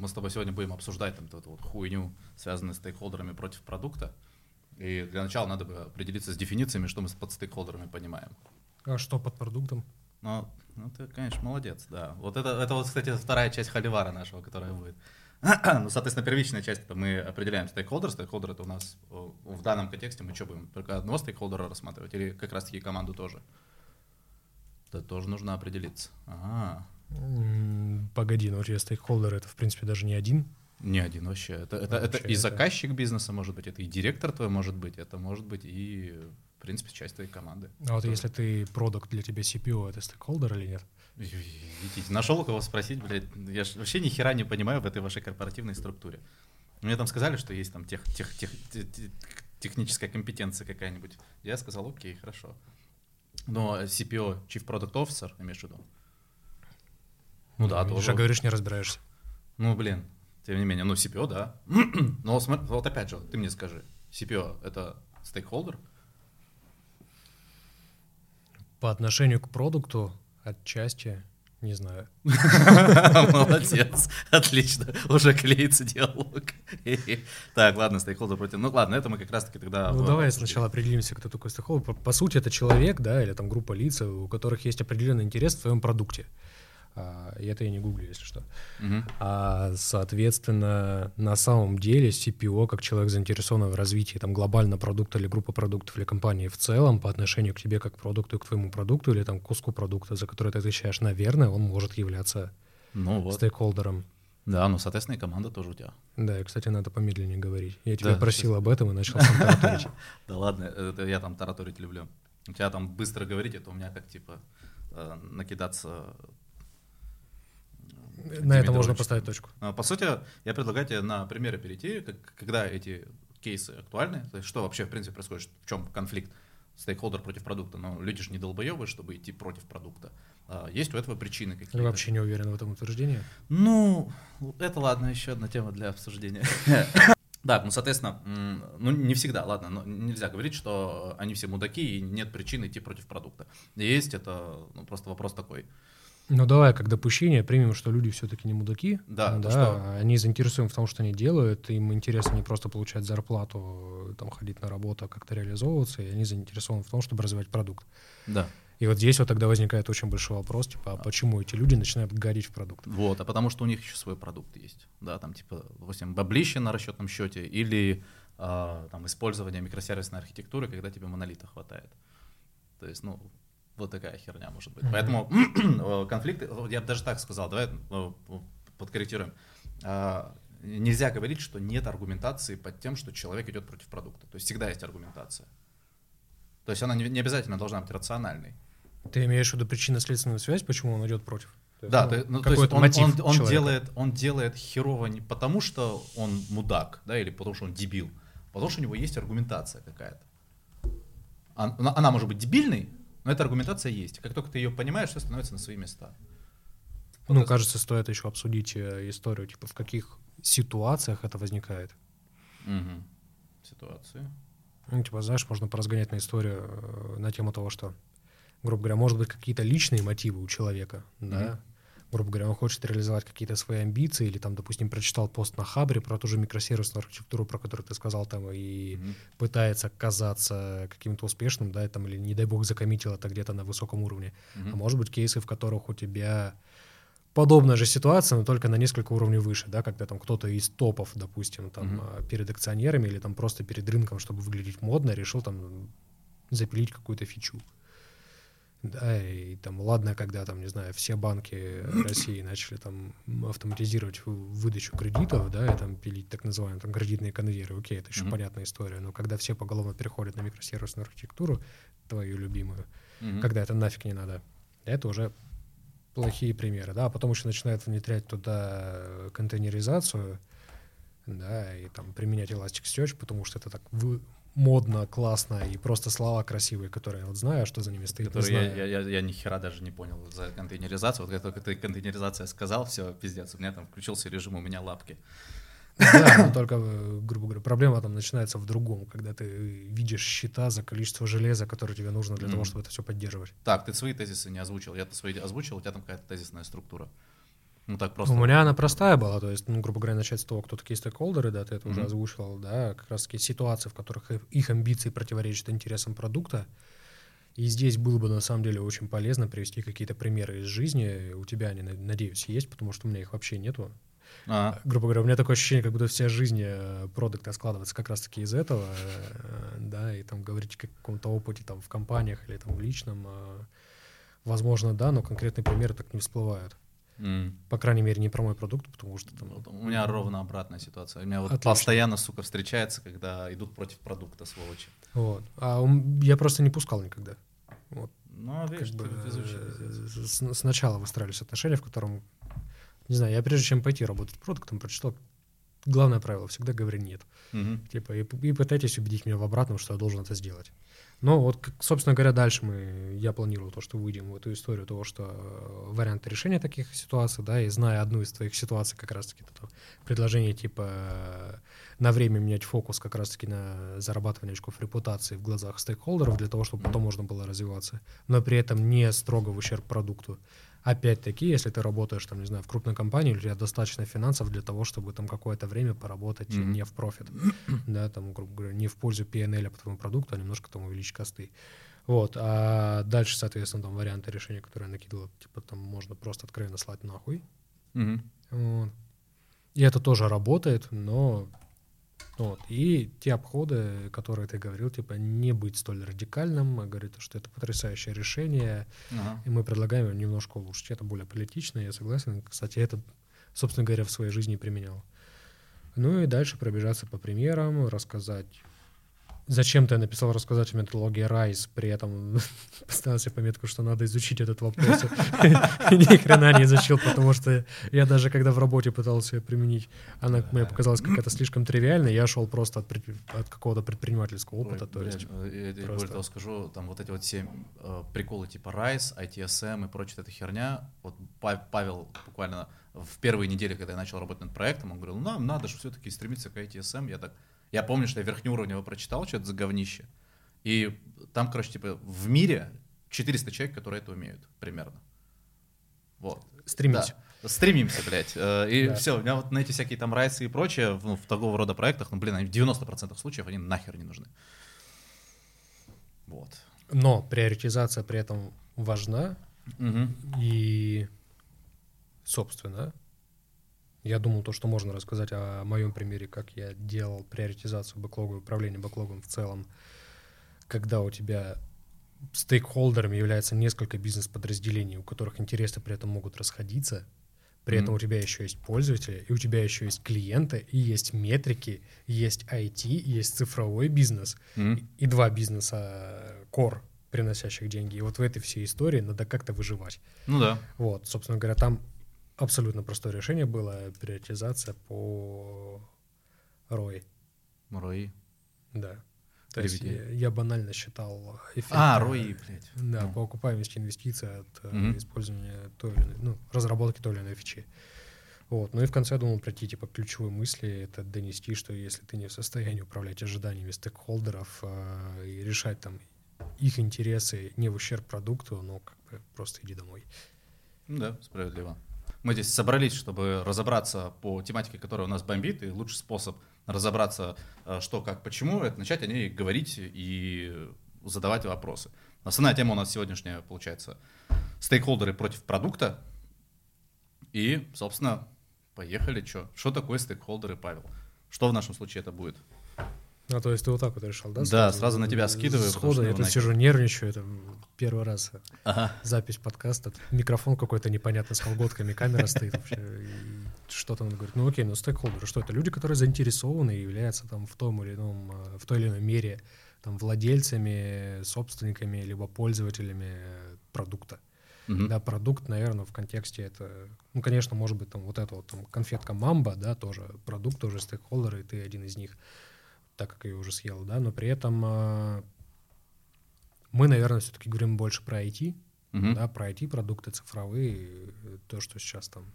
мы с тобой сегодня будем обсуждать там эту вот хуйню, связанную с стейкхолдерами против продукта. И для начала надо бы определиться с дефинициями, что мы под стейкхолдерами понимаем. А что под продуктом? Ну, ну ты, конечно, молодец, да. Вот это, это вот, кстати, вторая часть холивара нашего, которая будет. ну, соответственно, первичная часть это мы определяем стейкхолдер. Стейкхолдер это у нас в данном контексте мы что будем только одного стейкхолдера рассматривать или как раз таки команду тоже? Это тоже нужно определиться. Ага. Погоди, но у тебя стейкхолдер это в принципе даже не один. Не один вообще. Это, это, вообще это и заказчик бизнеса может быть, это и директор твой может быть, это может быть и, в принципе, часть твоей команды. А вот если ты продукт для тебя CPO, это стейкхолдер или нет? Идите, нашел у кого спросить, блядь. Я вообще ни хера не понимаю в этой вашей корпоративной структуре. Мне там сказали, что есть там тех, тех, тех, тех, техническая компетенция какая-нибудь. Я сказал, окей, хорошо. Но CPO, Chief Product Officer, имеешь в виду? Ну, да, тоже. Уже говоришь, не разбираешься. Ну, блин, тем не менее, ну, CPO, да. Но смотри, вот опять же, ты мне скажи, CPO — это стейкхолдер? По отношению к продукту отчасти, не знаю. Молодец, отлично, уже клеится диалог. Так, ладно, стейкхолдер против... Ну ладно, это мы как раз-таки тогда... Ну давай сначала определимся, кто такой стейкхолдер. По сути, это человек, да, или там группа лиц, у которых есть определенный интерес в твоем продукте. А, и это я не гуглю, если что. Uh-huh. А, соответственно, на самом деле CPO, как человек заинтересованный в развитии там, глобально продукта или группы продуктов или компании в целом по отношению к тебе как продукту, к твоему продукту или там, куску продукта, за который ты отвечаешь, наверное, он может являться ну, вот. стейкхолдером. Да, ну, соответственно, и команда тоже у тебя. Да, и, кстати, надо помедленнее говорить. Я тебя да, просил сейчас... об этом и начал сам тараторить. Да ладно, это я там тараторить люблю. У тебя там быстро говорить, это у меня как, типа, э, накидаться на это можно поставить точку. А, по сути, я предлагаю тебе на примеры перейти, когда эти кейсы актуальны, то есть что вообще, в принципе, происходит, в чем конфликт стейкхолдер против продукта, но люди же не долбоебы, чтобы идти против продукта. А, есть у этого причины какие-то. Я вообще не уверен в этом утверждении. Ну, это ладно, еще одна тема для обсуждения. Да, ну, соответственно, ну, не всегда, ладно, но нельзя говорить, что они все мудаки и нет причин идти против продукта. Есть, это ну, просто вопрос такой. Ну давай, как допущение, примем, что люди все-таки не мудаки. Да, да что... они заинтересованы в том, что они делают, им интересно не просто получать зарплату, там, ходить на работу, а как-то реализовываться, и они заинтересованы в том, чтобы развивать продукт. Да. И вот здесь вот тогда возникает очень большой вопрос, типа, а почему эти люди начинают гадить в продукт? Вот, а потому что у них еще свой продукт есть, да, там типа, допустим, баблище на расчетном счете или а, там использование микросервисной архитектуры, когда тебе монолита хватает. То есть, ну, вот такая херня может быть. Mm-hmm. Поэтому конфликты, я бы даже так сказал, давай ну, подкорректируем. А, нельзя говорить, что нет аргументации под тем, что человек идет против продукта. То есть всегда есть аргументация. То есть она не, обязательно должна быть рациональной. Ты имеешь в виду причинно-следственную связь, почему он идет против? есть, да, ну, ты, ну, то есть он, мотив он, он, делает, он делает херово не потому, что он мудак, да, или потому, что он дебил, а потому что у него есть аргументация какая-то. Она, она может быть дебильной, но эта аргументация есть. Как только ты ее понимаешь, все становится на свои места. Вот ну, это... кажется, стоит еще обсудить э, историю, типа в каких ситуациях это возникает. Угу. Ситуации. Ну, типа, знаешь, можно поразгонять на историю э, на тему того, что, грубо говоря, может быть, какие-то личные мотивы у человека, угу. да, грубо говоря, он хочет реализовать какие-то свои амбиции, или там, допустим, прочитал пост на Хабре про ту же микросервисную архитектуру, про которую ты сказал, там, и mm-hmm. пытается казаться каким-то успешным, да, там, или, не дай бог, закоммитил это где-то на высоком уровне. Mm-hmm. А может быть, кейсы, в которых у тебя подобная же ситуация, но только на несколько уровней выше, да, когда там кто-то из топов, допустим, там, mm-hmm. перед акционерами или там просто перед рынком, чтобы выглядеть модно, решил там запилить какую-то фичу. Да, и там, ладно, когда там, не знаю, все банки России начали там автоматизировать выдачу кредитов, да, и там пилить так называемые там кредитные конвейеры, окей, это еще mm-hmm. понятная история, но когда все поголовно переходят на микросервисную архитектуру, твою любимую, mm-hmm. когда это нафиг не надо, это уже плохие примеры, да, а потом еще начинают внедрять туда контейнеризацию, да, и там применять Elasticsearch, потому что это так вы, модно, классно и просто слова красивые, которые я вот знаю, что за ними стоит. Которые я, я, я, я ни хера даже не понял за контейнеризацию. Вот как только ты контейнеризация сказал, все, пиздец, у меня там включился режим, у меня лапки. Да, но только, грубо говоря, проблема там начинается в другом, когда ты видишь счета за количество железа, которое тебе нужно для mm. того, чтобы это все поддерживать. Так, ты свои тезисы не озвучил, я-то свои озвучил, у тебя там какая-то тезисная структура. Ну так просто. У меня она простая была, то есть, ну, грубо говоря, начать с того, кто такие стейкхолдеры, да, ты это уже озвучивал, да, как раз таки ситуации, в которых их- амбиции противоречат интересам продукта. И здесь было бы на самом деле очень полезно привести какие-то примеры из жизни. У тебя они, на- надеюсь, есть, потому что у меня их вообще нету. А, Грубо говоря, у меня такое ощущение, как будто вся жизнь э, продукта складывается как раз-таки из этого, э, да, и там говорить о каком-то опыте там в компаниях или там в личном, э, возможно, да, но конкретные примеры так не всплывают. По крайней мере, не про мой продукт, потому что там... Вот У меня ровно обратная ситуация. У меня вот Отлично. постоянно, сука, встречается, когда идут против продукта, сволочи. Вот. А я просто не пускал никогда. Вот, Ну, видишь, как бы, ты пиздец. э, с- сначала выстраивались отношения, в котором, не знаю, я прежде чем пойти работать продуктом, прочитал главное правило, всегда говори нет. Мгм. Типа, и, и пытайтесь убедить меня в обратном, что я должен это сделать. Но вот, собственно говоря, дальше мы, я планировал то, что выйдем в эту историю того, что э, варианты решения таких ситуаций, да, и зная одну из твоих ситуаций, как раз-таки это предложение типа э, на время менять фокус как раз-таки на зарабатывание очков репутации в глазах стейкхолдеров для того, чтобы потом можно было развиваться, но при этом не строго в ущерб продукту. Опять-таки, если ты работаешь, там, не знаю, в крупной компании, у тебя достаточно финансов для того, чтобы там какое-то время поработать Мгм. не в профит, да, там, грубо говоря, не в пользу PNL по твоему продукту, а немножко там увеличить косты. Вот, а дальше, соответственно, там варианты решения, которые я накидывал, типа там можно просто откровенно слать нахуй. Мгм. Вот. И это тоже работает, но вот. И те обходы, которые ты говорил, типа не быть столь радикальным, а говорит, что это потрясающее решение, Ага. и мы предлагаем его немножко улучшить. Это более политично, я согласен. Кстати, это, собственно говоря, в своей жизни применял. Ну и дальше пробежаться по примерам, рассказать. Зачем-то я написал рассказать о методологии RISE, при этом поставил себе пометку, что надо изучить этот вопрос. Ни хрена не изучил, потому что я даже когда в работе пытался ее применить, она мне показалась какая-то слишком тривиальной, я шел просто от, какого-то предпринимательского опыта. То есть, э, я- более того скажу, там вот эти вот все э, приколы типа RISE, ITSM и прочая эта херня. Вот Па- Павел буквально в первые недели, когда я начал работать над проектом, он говорил, ну, нам надо же все-таки стремиться к ITSM. Я так, я помню, что я верхнеуровнево прочитал что-то за говнище. И там, короче, типа в мире 400 человек, которые это умеют примерно. Вот. стремись. Да. Стремимся, блядь. Э, И Да. все, у меня вот на эти всякие там райсы и прочее, в, ну, в такого рода проектах, ну, блин, они в 90% случаев они нахер не нужны. Вот. Но приоритизация при этом важна, Мгм. И, собственно, я думал, то, что можно рассказать о моем примере, как я делал приоритизацию бэклога и управление бэклогом в целом, когда у тебя стейкхолдерами является несколько бизнес-подразделений, у которых интересы при этом могут расходиться, при этом Мгм. у тебя еще есть пользователи, и у тебя еще есть клиенты, и есть метрики, и есть IT, и есть цифровой бизнес, Мгм. и два бизнеса core, приносящих деньги. И вот в этой всей истории надо как-то выживать. Ну да. Вот, собственно говоря, там абсолютно простое решение было приоритизация по ROI. ROI. Да. То есть Переведи. я, я банально считал эффект. А, э, ROI, блядь. Да, Ну. по окупаемости инвестиций от э, Мгм. использования той или иной, ну, разработки той или иной фичи. Вот. Ну и в конце я думал пройти типа ключевой мысли, это донести, что если ты не в состоянии управлять ожиданиями стейкхолдеров э, и решать там их интересы не в ущерб продукту, ну как бы просто иди домой. Да, справедливо. Мы здесь собрались, чтобы разобраться по тематике, которая у нас бомбит, и лучший способ разобраться, э, что, как, почему, это начать о ней говорить и задавать вопросы. Основная тема у нас сегодняшняя, получается, стейкхолдеры против продукта. И, собственно, поехали. Что Что такое стейкхолдеры, Павел? Что в нашем случае это будет? А то есть ты вот так вот решил, да? Да, сразу на тебя скидываю, Сходу я его тут нахер. сижу, нервничаю, это первый раз Ага. запись подкаста, микрофон какой-то непонятно с колготками, камера стоит вообще, что-то он говорит, ну окей, ну стейкхолдеры, что это? Люди, которые заинтересованы и являются там в том или ином, э, в той или иной мере там владельцами, собственниками, либо пользователями э, продукта. Мгм. Да, продукт, наверное, в контексте это, ну, конечно, может быть, там вот это вот там конфетка Мамба, да, тоже продукт, тоже стейкхолдер, и ты один из них, так как я уже съел, да, но при этом а, мы, наверное, все-таки говорим больше про IT, Мгм. да, про IT-продукты цифровые, э, то, что сейчас там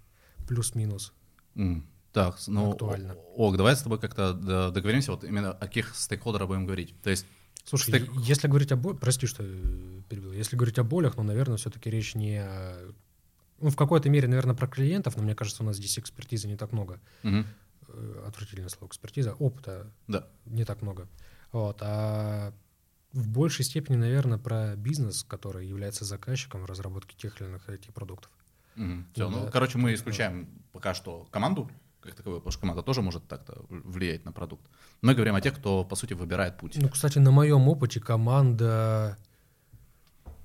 плюс-минус. М, Так, ну, Актуально. о- Ог, давай с тобой как-то договоримся, вот именно о каких стейкхолдерах будем говорить. То есть, Слушай, е- если говорить о болях, прости, что э, перебил, если говорить о болях, ну, наверное, все-таки речь не о ну, в какой-то мере, наверное, про клиентов, но мне кажется, у нас здесь экспертизы не так много. Мгм. Э, Отвратительное слово экспертиза. Опыта Да. не так много. Вот. А в большей степени, наверное, про бизнес, который является заказчиком в разработке тех или иных IT-продуктов. Все, Ну ну, да. короче, мы исключаем пока что команду как таковую, потому что команда тоже может так-то влиять на продукт. Мы говорим о тех, кто, по сути, выбирает путь. Ну, кстати, на моем опыте команда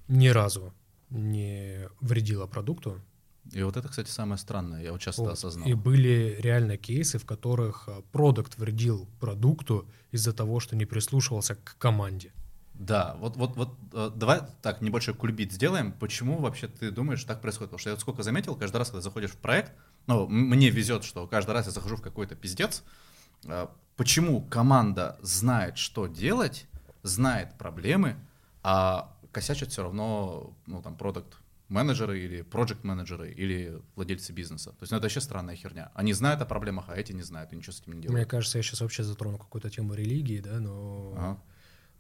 ни разу не вредила продукту. И вот это, кстати, самое странное. Я вот часто Вот. осознал. И были реально кейсы, в которых а, продукт вредил продукту из-за того, что не прислушивался к команде. Да, вот, вот, вот э, давай так небольшой кульбит сделаем. Почему вообще ты думаешь, так происходит? Потому что я вот сколько заметил, каждый раз, когда заходишь в проект, ну, мне везет, что каждый раз я захожу в какой-то пиздец. э, Почему команда знает, что делать, знает проблемы, а косячат все равно, ну, там, продукт менеджеры или проект менеджеры или владельцы бизнеса. То есть, ну, это вообще странная херня. Они знают о проблемах, а эти не знают и ничего с этим не Мне делают. кажется, я сейчас вообще затрону какую-то тему религии, да, но Ага.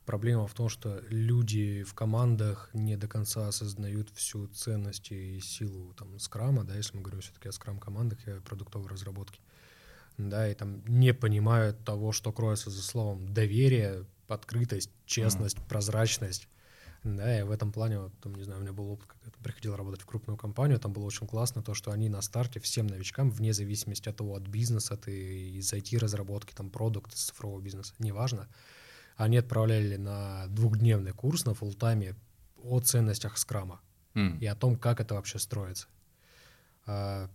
проблема в том, что люди в командах не до конца осознают всю ценность и силу там скрама, да, если мы говорим все-таки о скрам-командах и о продуктовой разработке, да, и там не понимают того, что кроется за словом доверие, открытость, честность, прозрачность. Да, и в этом плане, вот, там, не знаю, у меня был опыт, когда я приходил работать в крупную компанию, там было очень классно то, что они на старте всем новичкам, вне зависимости от того, от бизнеса ты, из IT-разработки, там, продукт, из цифрового бизнеса, неважно, они отправляли на двухдневный курс на фултайме о ценностях скрама М. и о том, как это вообще строится. А,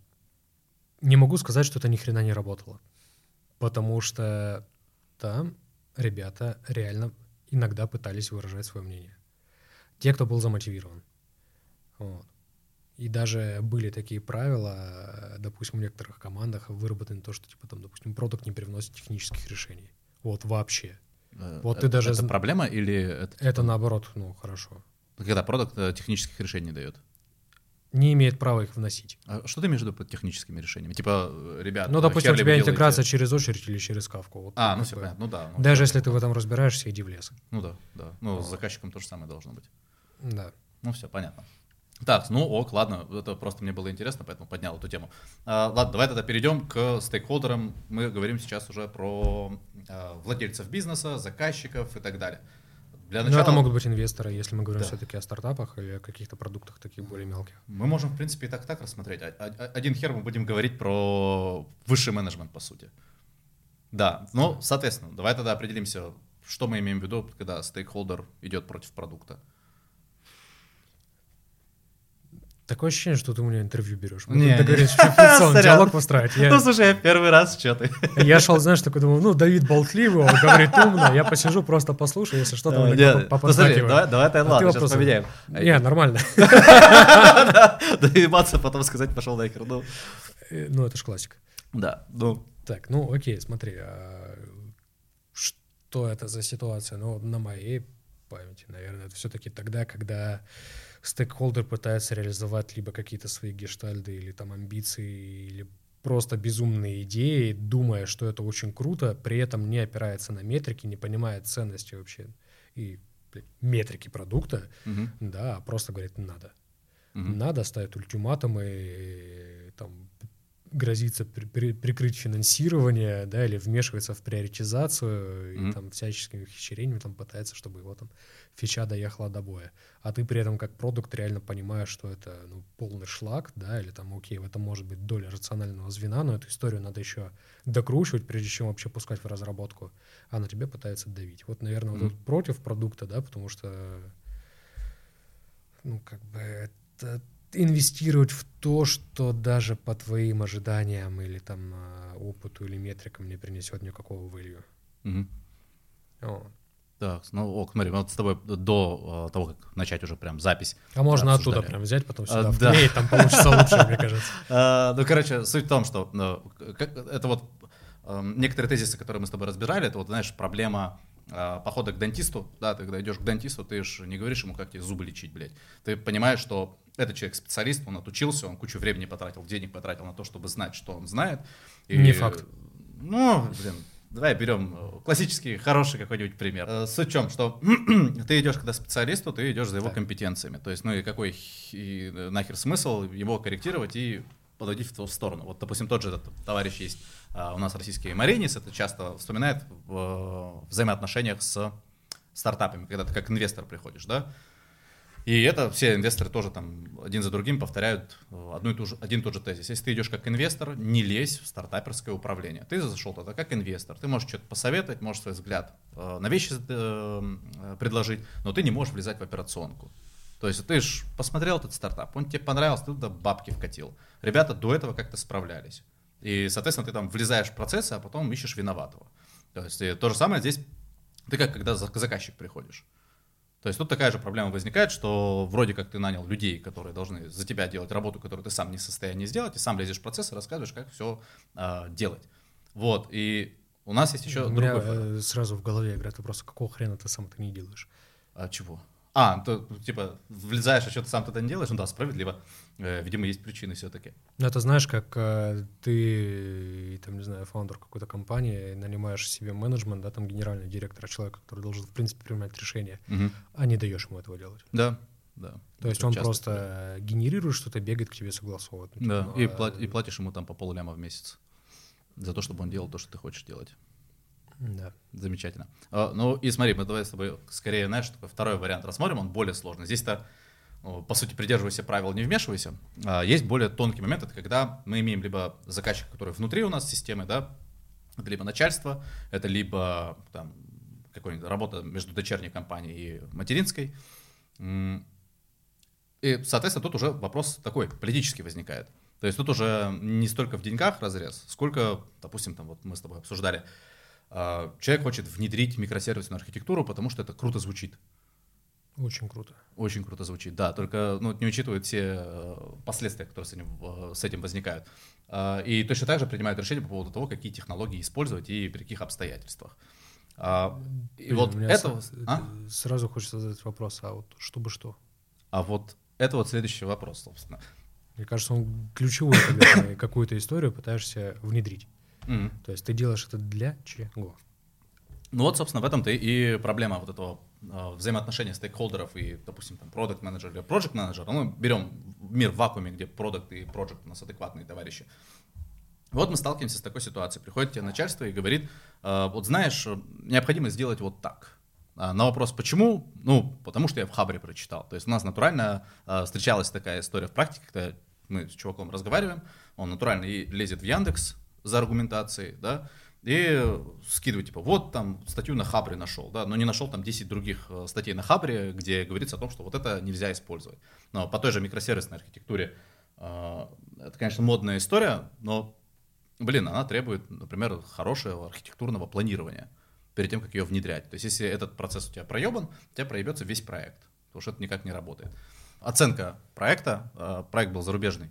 Не могу сказать, что это ни хрена не работало, потому что там ребята реально иногда пытались выражать свое мнение. Те, кто был замотивирован. Вот. И даже были такие правила, э, допустим, в некоторых командах выработаны то, что, типа, там, допустим, продукт не привносит технических решений. Вот вообще. Э, Вот ты э, даже Это проблема или это... Это наоборот, ну, хорошо. Когда продукт технических решений дает. Не имеет права их вносить. А что ты имеешь в виду под техническими решениями? Типа, ребят, Ну, допустим, у тебя вы делаете? интеграция через очередь или через кавку. Вот, А, ну все понятно, ну да. ну, Даже да. если ты в этом разбираешься, иди в лес. Ну да, да. Ну, с заказчиком то же самое должно быть. Да. Ну все, понятно. Так, ну ок, ладно, это просто мне было интересно, поэтому поднял эту тему. А, ладно, давай тогда перейдем к стейкхолдерам. Мы говорим сейчас уже про а, владельцев бизнеса, заказчиков и так далее. Для начала это могут быть инвесторы, если мы говорим Да. все-таки о стартапах или о каких-то продуктах таких более мелких. мы можем, в принципе, и так так рассмотреть. А- а- Один хер мы будем говорить про высший менеджмент, по сути. Да, ну, соответственно, давай тогда определимся, что мы имеем в виду, когда стейкхолдер идет против продукта. Такое ощущение, что ты у меня интервью берешь. Не, не. договорились Сорян. диалог построить. Я, Ну, слушай, я первый раз, что ты? я шел, знаешь, такой думал, ну, Давид болтливый, он говорит умно, я посижу, просто послушаю, если что-то ну, смотри, поподдакиваю. давай, давай, А ты ладно, сейчас поменяем. Не, нормально. Доебаться, потом сказать, пошел нахер. Ну, Э, Ну, это ж классика. да, ну, Так, ну окей, смотри, а что это за ситуация? Ну, на моей памяти, наверное, это все-таки тогда, когда стейкхолдер пытается реализовать либо какие-то свои гештальды или там амбиции, или просто безумные идеи, думая, что это очень круто, при этом не опирается на метрики, не понимает ценности вообще и блядь, метрики продукта, мгм, да, а просто говорит «надо». мгм. Надо ставить ультиматумы, там, грозится при- при- прикрыть финансирование, да, или вмешивается в приоритизацию, и Мгм. там всяческими ухищрениями там пытается, чтобы его там фича доехала до боя. А ты при этом как продукт реально понимаешь, что это ну, полный шлак, да, или там, окей, в этом может быть доля рационального звена, но эту историю надо еще докручивать, прежде чем вообще пускать в разработку, а на тебе пытается давить. Вот, наверное, вот Мгм. тут против продукта, да, потому что ну, как бы это инвестировать в то, что даже по твоим ожиданиям или там а, опыту или метрикам не принесет никакого value. Вот. Так, ну, ок, смотри, мы вот с тобой до э, того, как начать уже прям запись. А можно обсуждали. оттуда прям взять, потом А, сюда да. вклеить, там получится лучше, мне кажется. А, Ну, короче, суть в том, что ну, как- это вот некоторые тезисы, которые мы с тобой разбирали, это вот, знаешь, проблема а, похода к дантисту, да, ты когда идешь к дантисту, ты же не говоришь ему, как тебе зубы лечить, блядь. Ты понимаешь, что этот человек специалист, он отучился, он кучу времени потратил, денег потратил на то, чтобы знать, что он знает. Не факт. Ну, блин, давай берем э, классический, хороший какой-нибудь пример. Э, в чем, что ты идешь когда специалисту, ты идешь за его так. компетенциями. То есть, ну и какой и нахер смысл его корректировать и подводить в ту сторону. Вот, допустим, тот же этот товарищ есть а, у нас российский Маринис, это часто вспоминает в взаимоотношениях с стартапами, когда ты как инвестор приходишь, да, и это все инвесторы тоже там один за другим повторяют э, одну и ту же, один и тот же тезис. Если ты идешь как инвестор, не лезь в стартаперское управление. Ты зашел туда как инвестор. Ты можешь что-то посоветовать, можешь свой взгляд э, на вещи э, предложить, но ты не можешь влезать в операционку. То есть ты же посмотрел этот стартап, он тебе понравился, ты туда бабки вкатил. Ребята до этого как-то справлялись. И, соответственно, ты там влезаешь в процессы, а потом ищешь виноватого. То есть то же самое здесь, ты как когда заказчик приходишь. То есть тут такая же проблема возникает, что вроде как ты нанял людей, которые должны за тебя делать работу, которую ты сам не в состоянии сделать, и сам лезешь в процесс и рассказываешь, как все а, делать. Вот, и у нас есть еще... У меня другой... Э, сразу в голове играет вопрос, какого хрена ты сам это не делаешь? А чего? А, то, типа, влезаешь, а что ты сам тогда не делаешь? Ну да, справедливо. Э, видимо, есть причины все-таки. Ну, это знаешь, как э, ты, там, не знаю, фаундер какой-то компании, нанимаешь себе менеджмент, да, там, генеральный директор, человека, который должен, в принципе, принимать решения, угу. а не даешь ему этого делать. Да, да. То есть он просто да. генерирует что-то, бегает к тебе согласовывать. Ну, да, типа, и, а... плат, и платишь ему там по полляма в месяц за то, чтобы он делал то, что ты хочешь делать. Да. Замечательно. А, ну и смотри, мы давай с тобой скорее, знаешь, такой второй вариант рассмотрим, он более сложный. Здесь-то, ну, по сути, придерживайся правил, не вмешивайся. А, есть более тонкий момент, это когда мы имеем либо заказчик, который внутри у нас системы, да, это либо начальство, это либо там какой-нибудь работа между дочерней компанией и материнской. И, соответственно, тут уже вопрос такой политический возникает. То есть тут уже не столько в деньгах разрез, сколько, допустим, там вот мы с тобой обсуждали, а, человек хочет внедрить микросервисную архитектуру, потому что это круто звучит. Очень круто. Очень круто звучит, да. Только ну, не учитывает все э, последствия, которые с этим, с этим возникают. А, и точно так же принимают решение по поводу того, какие технологии использовать и при каких обстоятельствах. А, и Блин, вот это... С... А? Сразу хочется задать вопрос, а вот чтобы что? А вот это вот следующий вопрос, собственно. Мне кажется, он ключевой, когда какую-то историю пытаешься внедрить. Mm. То есть ты делаешь это для чего? Ну вот, собственно, в этом-то и проблема вот этого э, взаимоотношения стейкхолдеров и, допустим, там, продукт менеджер или проект менеджер. Ну, берем мир в вакууме, где продукт и проект у нас адекватные товарищи. Вот мы сталкиваемся с такой ситуацией. Приходит тебе начальство и говорит, э, вот знаешь, необходимо сделать вот так. А на вопрос, почему? Ну, потому что я в Хабре прочитал. То есть у нас натурально встречалась такая история в практике, когда мы с чуваком разговариваем, он натурально и лезет в Яндекс, за аргументацией, да, и скидывать, типа, вот там статью на Хабре нашел, да, но не нашел там 10 других э, статей на Хабре, где говорится о том, что вот это нельзя использовать. Но по той же микросервисной архитектуре э, это, конечно, модная история, но, блин, она требует, например, хорошего архитектурного планирования перед тем, как ее внедрять. То есть, если этот процесс у тебя проебан, у тебя проебется весь проект, потому что это никак не работает. Оценка проекта, э, проект был зарубежный,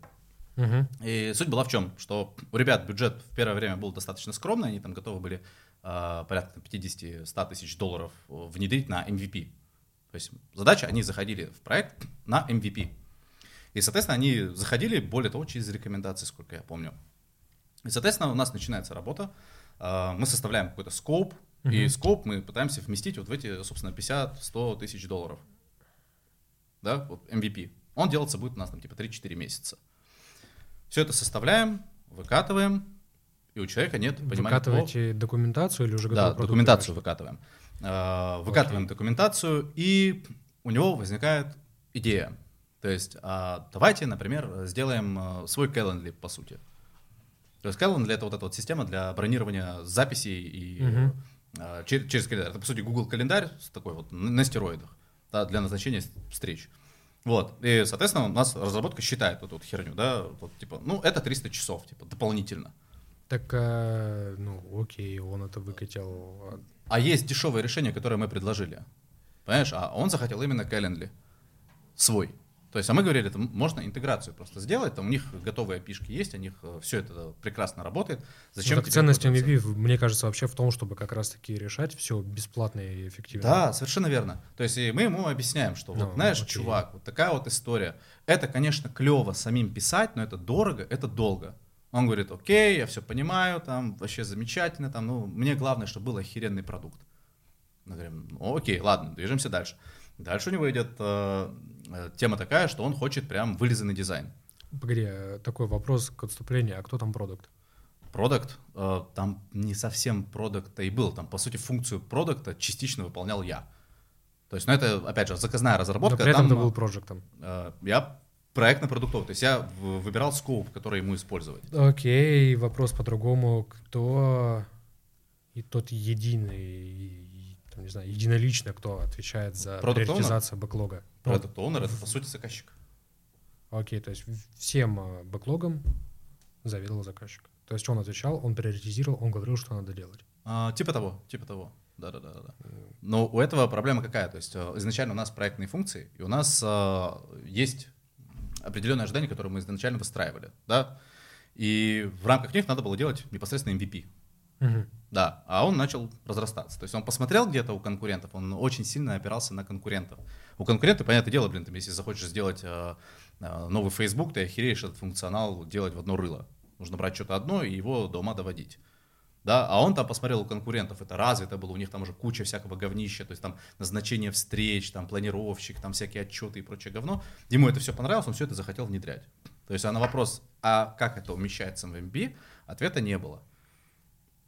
Угу. И суть была в чем, что у ребят бюджет в первое время был достаточно скромный, они там готовы были э, порядка 50-100 тысяч долларов внедрить на MVP. То есть задача, они заходили в проект на MVP. И, соответственно, они заходили, более того, через рекомендации, сколько я помню. И, соответственно, у нас начинается работа, э, мы составляем какой-то скоп, uh и скоп мы пытаемся вместить вот в эти, собственно, 50-100 тысяч долларов. Да, вот MVP. Он делаться будет у нас там типа 3-4 месяца. Все это составляем, выкатываем, и у человека нет понимания. Выкатываете того... документацию или уже готовый Да, документацию выкатываем. Э, выкатываем okay. документацию, и у него возникает идея. То есть а, давайте, например, сделаем э, свой Calendly, по сути. То есть Calendly — это вот эта вот система для бронирования записей и uh-huh. через, через календарь. Это, по сути, Google календарь такой вот на стероидах да, для назначения встреч. Вот, и, соответственно, у нас разработка считает вот эту вот херню, да, вот, типа, ну, это 300 часов, типа, дополнительно. Так, а, ну, окей, он это выкатил. А есть дешевое решение, которое мы предложили, понимаешь, а он захотел именно Calendly, свой. То есть, а мы говорили, это можно интеграцию просто сделать, там у них готовые опишки есть, у них э, все это прекрасно работает. Зачем ну, так ценность MVP, мне кажется, вообще в том, чтобы как раз-таки решать все бесплатно и эффективно. Да, совершенно верно. То есть, и мы ему объясняем, что ну, вот, знаешь, окей. чувак, вот такая вот история. Это, конечно, клево самим писать, но это дорого, это долго. Он говорит, окей, я все понимаю, там вообще замечательно, там, ну, мне главное, чтобы был охеренный продукт. Мы говорим, ну, окей, ладно, движемся дальше. Дальше у него идет э, э, тема такая, что он хочет прям вылизанный дизайн. Погоди, э, такой вопрос к отступлению, а кто там продукт? Продукт, э, там не совсем продукт и был, там, по сути, функцию продукта частично выполнял я. То есть, ну, это, опять же, заказная разработка. Но при этом там, ты был проектом. э, я проектно-продуктовый, то есть я выбирал скоп, который ему использовать. Окей, вопрос по-другому. Кто и тот единый, и, там, не знаю, единолично, кто отвечает за Product приоритизацию бэклога? Ну, Продукт оунер это, по сути, заказчик. Окей, то есть всем э, бэклогом заведовал заказчик. То есть он отвечал, он приоритизировал, он говорил, что надо делать. А, типа того, типа того. Да, да, да, да. Но у этого проблема какая? То есть э, изначально у нас проектные функции, и у нас э, есть определенные ожидания, которые мы изначально выстраивали, да. И в рамках них надо было делать непосредственно MVP. Мгм. Да, а он начал разрастаться. То есть он посмотрел где-то у конкурентов, он очень сильно опирался на конкурентов. У конкурентов, понятное дело, блин, ты, если захочешь сделать э, э, новый Facebook, ты охереешь этот функционал делать в одно рыло. Нужно брать что-то одно и его до ума доводить. Да, а он там посмотрел у конкурентов, это развито было, у них там уже куча всякого говнища, то есть там назначение встреч, там планировщик, там всякие отчеты и прочее говно. Ему это все понравилось, он все это захотел внедрять. То есть а на вопрос, а как это умещается в MVP, ответа не было.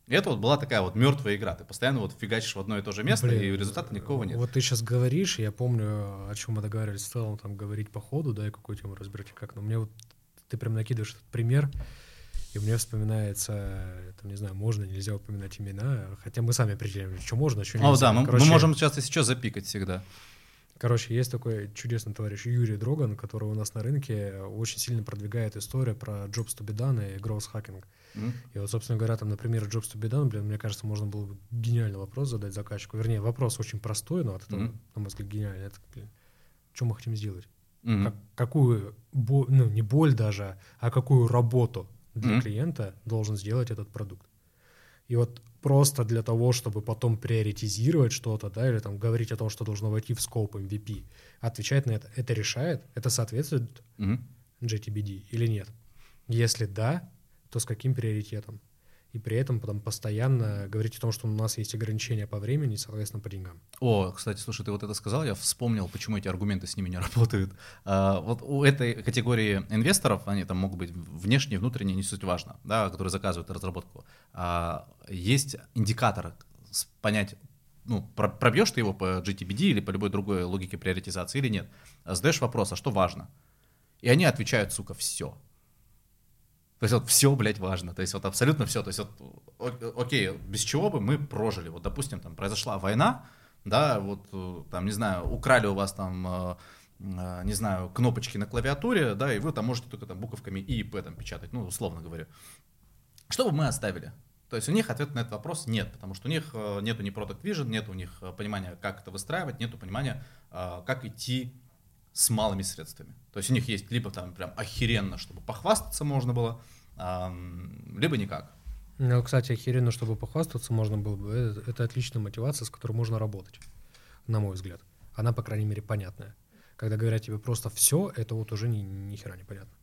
И это вот была такая вот мертвая игра. Ты постоянно вот фигачишь в одно и то же место, Блин, и результата никакого нет. Вот ты сейчас говоришь, я помню, о чем мы договаривались в целом там говорить по ходу, да, и какую тему разберете как. Но мне вот ты прям накидываешь этот пример, и мне вспоминается, там, не знаю, можно, нельзя упоминать имена, хотя мы сами определяем, что можно, что нельзя. О, да, мы, мы Короче, можем сейчас, если что, запикать всегда. Короче, есть такой чудесный товарищ Юрий Дроган, который у нас на рынке очень сильно продвигает историю про jobs to be done и growth hacking. М? И вот, собственно говоря, там, например, jobs to be done, блин, мне кажется, можно было бы гениальный вопрос задать заказчику. Вернее, вопрос очень простой, но от этого, Мгм. на мой взгляд, гениальный. Это, блин, что мы хотим сделать? Мгм. Как- какую, бо- ну, не боль даже, а какую работу для Мгм. клиента должен сделать этот продукт? И вот просто для того, чтобы потом приоритизировать что-то, да, или там говорить о том, что должно войти в скоп MVP, отвечать на это, это решает, это соответствует Мгм. JTBD или нет? Если да, то с каким приоритетом? И при этом потом постоянно говорить о том, что у нас есть ограничения по времени соответственно, по деньгам. О, кстати, слушай, ты вот это сказал, я вспомнил, почему эти аргументы с ними не работают. А, вот у этой категории инвесторов, они там могут быть внешние, внутренние, не суть важно, да, которые заказывают разработку, а, есть индикатор понять, ну, про- пробьешь ты его по GTBD или по любой другой логике приоритизации или нет. Задаешь вопрос, а что важно? И они отвечают, сука, все. То есть вот все, блядь, важно. То есть вот абсолютно все. То есть вот, окей, без чего бы мы прожили? Вот, допустим, там произошла война, да, вот э, там, не знаю, украли у вас там, э, э, не знаю, кнопочки на клавиатуре, да, и вы там можете только там буковками И и П там печатать, ну, условно говоря. Что бы мы оставили? То есть у них ответ на этот вопрос нет, потому что у них нету ни product vision, нет у них понимания, как это выстраивать, нету понимания, как идти с малыми средствами. То есть у них есть либо там прям охеренно, чтобы похвастаться можно было, либо никак. Ну, кстати, охеренно, чтобы похвастаться можно было бы. Это, это отличная мотивация, с которой можно работать, на мой взгляд. Она, по крайней мере, понятная. Когда говорят тебе просто все, это вот уже ни, ни хера не понятно.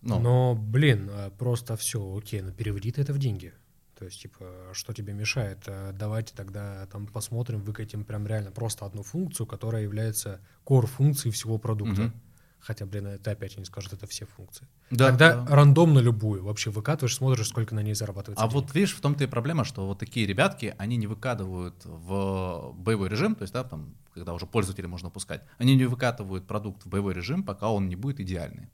Ну, Но, блин, а, просто все, окей, но переведи ты это в деньги. То есть, типа, что тебе мешает? А, Давайте тогда там посмотрим, выкатим прям реально просто одну функцию, которая является core-функцией всего продукта. Мгм. Хотя, блин, это опять не скажут, это все функции. да, Тогда да. рандомно любую вообще выкатываешь, смотришь, сколько на ней зарабатывается А денег. вот видишь, в том-то и проблема, что вот такие ребятки, они не выкатывают в боевой режим, то есть, да, там, когда уже пользователя можно пускать, они не выкатывают продукт в боевой режим, пока он не будет идеальный.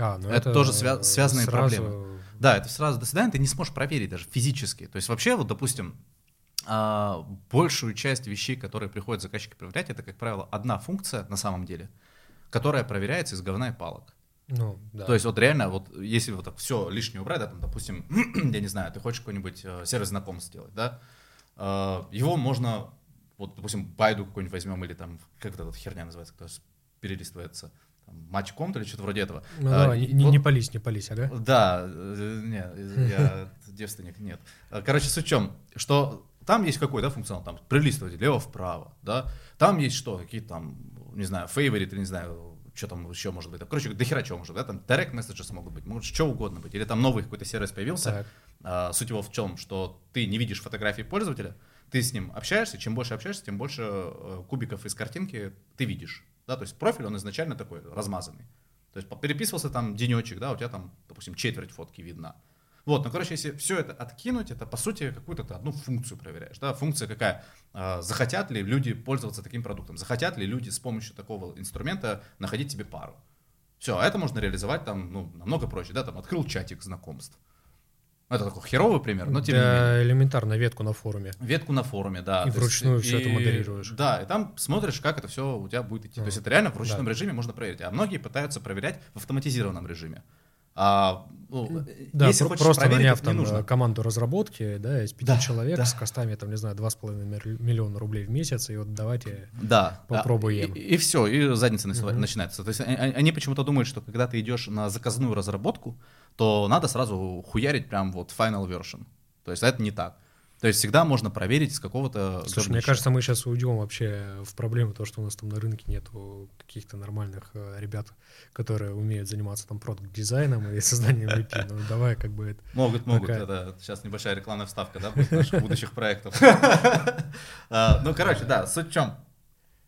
А, ну это тоже свя- связанные сразу- проблемы. Да, это сразу до свидания, ты не сможешь проверить даже физически. То есть вообще, вот, допустим, а, большую часть вещей, которые приходят заказчики проверять, это, как правило, одна функция на самом деле, которая проверяется из говна и палок. Ну, да. То есть вот реально, вот если вот так все лишнее убрать, да, там, допустим, я не знаю, ты хочешь какой-нибудь э, сервис знакомств сделать, да, э, его можно, вот, допустим, Байду какой-нибудь возьмем, или там, как эта вот херня называется, кто перелистывается, там, матч.ком или что-то вроде этого. Ну, А, давай, не, вот- не пались, не пались, ага. да, э, не, я девственник, нет. Э, Короче, суть в чем, что там есть какой, да, функционал, там, прилистывать лево-вправо, да, там есть что, какие-то там, не знаю, фейворит, или не знаю, что там еще может быть? Короче, до хера чего может, да, там direct messages могут быть, может что угодно быть. Или там новый какой-то сервис появился. Так. А, суть его в чем, что ты не видишь фотографии пользователя, ты с ним общаешься, чем больше общаешься, тем больше э, кубиков из картинки ты видишь. Да, то есть профиль, он изначально такой размазанный. То есть переписывался там денечек, да, у тебя там, допустим, четверть фотки видна. Вот, ну, короче, если все это откинуть, это, по сути, какую-то одну функцию проверяешь. Да? Функция какая? А, захотят ли люди пользоваться таким продуктом? Захотят ли люди с помощью такого инструмента находить себе пару? Все, а это можно реализовать там, ну, намного проще, да, там, открыл чатик знакомств. Ну, Это такой херовый пример, но тем не менее. Да, элементарно ветку на форуме. Ветку на форуме, да. И То есть, вручную всё это и- модерируешь. Да, и там смотришь, как это все у тебя будет идти. То А, есть это реально в ручном да. режиме можно проверить. А многие пытаются проверять в автоматизированном режиме. А, ну, Да, если про- просто проверить, наняв там нужно. э, команду разработки, да, из пяти Да, человек да. с костами, там, не знаю, 2,5 мир- миллиона рублей в месяц, и вот давайте... Да. Попробуем. да. И, все, и задница Мгм. начинается. То есть они, они почему-то думают, что когда ты идешь на заказную разработку, то надо сразу хуярить прям вот final version. То есть это не так. То есть всегда можно проверить с какого-то... Слушай, мне кажется, мы сейчас уйдем вообще в проблему, то, что у нас там на рынке нету каких-то нормальных э, ребят, которые умеют заниматься там продукт-дизайном и созданием IP. Ну, давай как бы это... Могут, могут. Такая- Это сейчас небольшая рекламная вставка, да, наших будущих проектов. А, Ну, короче, да, суть в чем.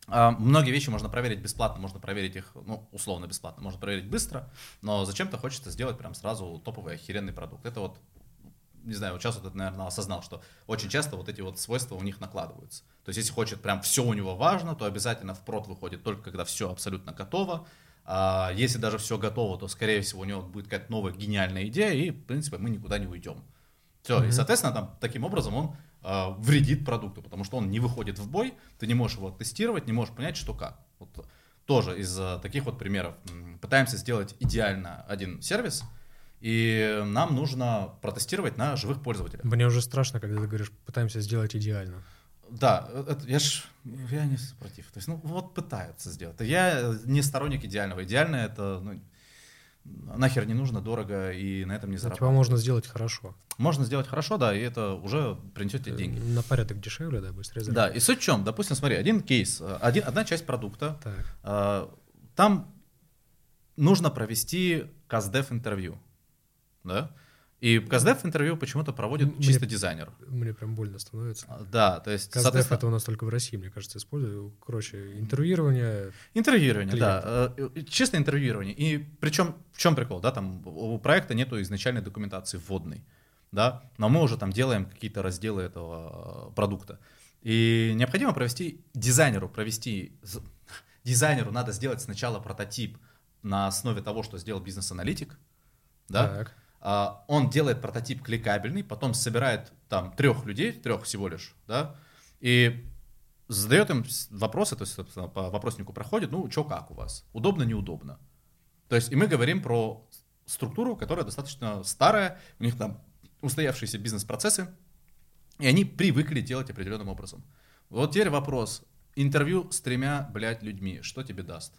А, Многие вещи можно проверить бесплатно, можно проверить их, ну, условно бесплатно, можно проверить быстро, но зачем-то хочется сделать прям сразу топовый охеренный продукт. Это вот, не знаю, вот сейчас вот это, наверное, осознал, что очень часто вот эти вот свойства у них накладываются. То есть, если хочет прям все у него важно, то обязательно в прод выходит только когда все абсолютно готово. А если даже все готово, то, скорее всего, у него будет какая-то новая гениальная идея, и, в принципе, мы никуда не уйдем. Все, и, Мгм. соответственно, там, таким образом он а, вредит продукту, потому что он не выходит в бой, ты не можешь его тестировать, не можешь понять, что как. Вот тоже из а, таких вот примеров. Пытаемся сделать идеально один сервис, и нам нужно протестировать на живых пользователях. Мне уже страшно, когда ты говоришь, пытаемся сделать идеально. Да, э, это, я ж я не против. То есть, ну, вот пытаются сделать. Я не сторонник идеального. Идеальное это ну, нахер не нужно, дорого, и на этом не Ну, Типа зарабатывать. можно сделать хорошо. Можно сделать хорошо, да, и это уже принесет тебе деньги. На порядок дешевле, да, быстрее Да, и суть в чем? Допустим, смотри, один кейс, э, один, одна часть продукта, Так. э, там нужно провести каздев интервью, да? И каздев интервью почему-то проводит Мне- чисто дизайнер. Мне прям больно становится. А, Да, то есть, Каздев соответственно, это у нас только в России, мне кажется, используют. Короче, интервьюирование. интервьюирование, да, э, чисто интервьюирование. И причем в чем прикол, да, там у проекта нету изначальной документации вводной, да, но мы уже там делаем какие-то разделы этого э, продукта. И необходимо провести дизайнеру, провести дизайнеру надо сделать сначала прототип на основе того, что сделал бизнес-аналитик, да, Так. А, он делает прототип кликабельный, потом собирает там трех людей, трех всего лишь, да, и задает им вопросы, то есть, собственно, по вопроснику проходит, ну, что как у вас, удобно, неудобно. То есть, и мы говорим про структуру, которая достаточно старая, у них там устоявшиеся бизнес-процессы, и они привыкли делать определенным образом. Вот теперь вопрос. Интервью с тремя, блядь, людьми, что тебе даст?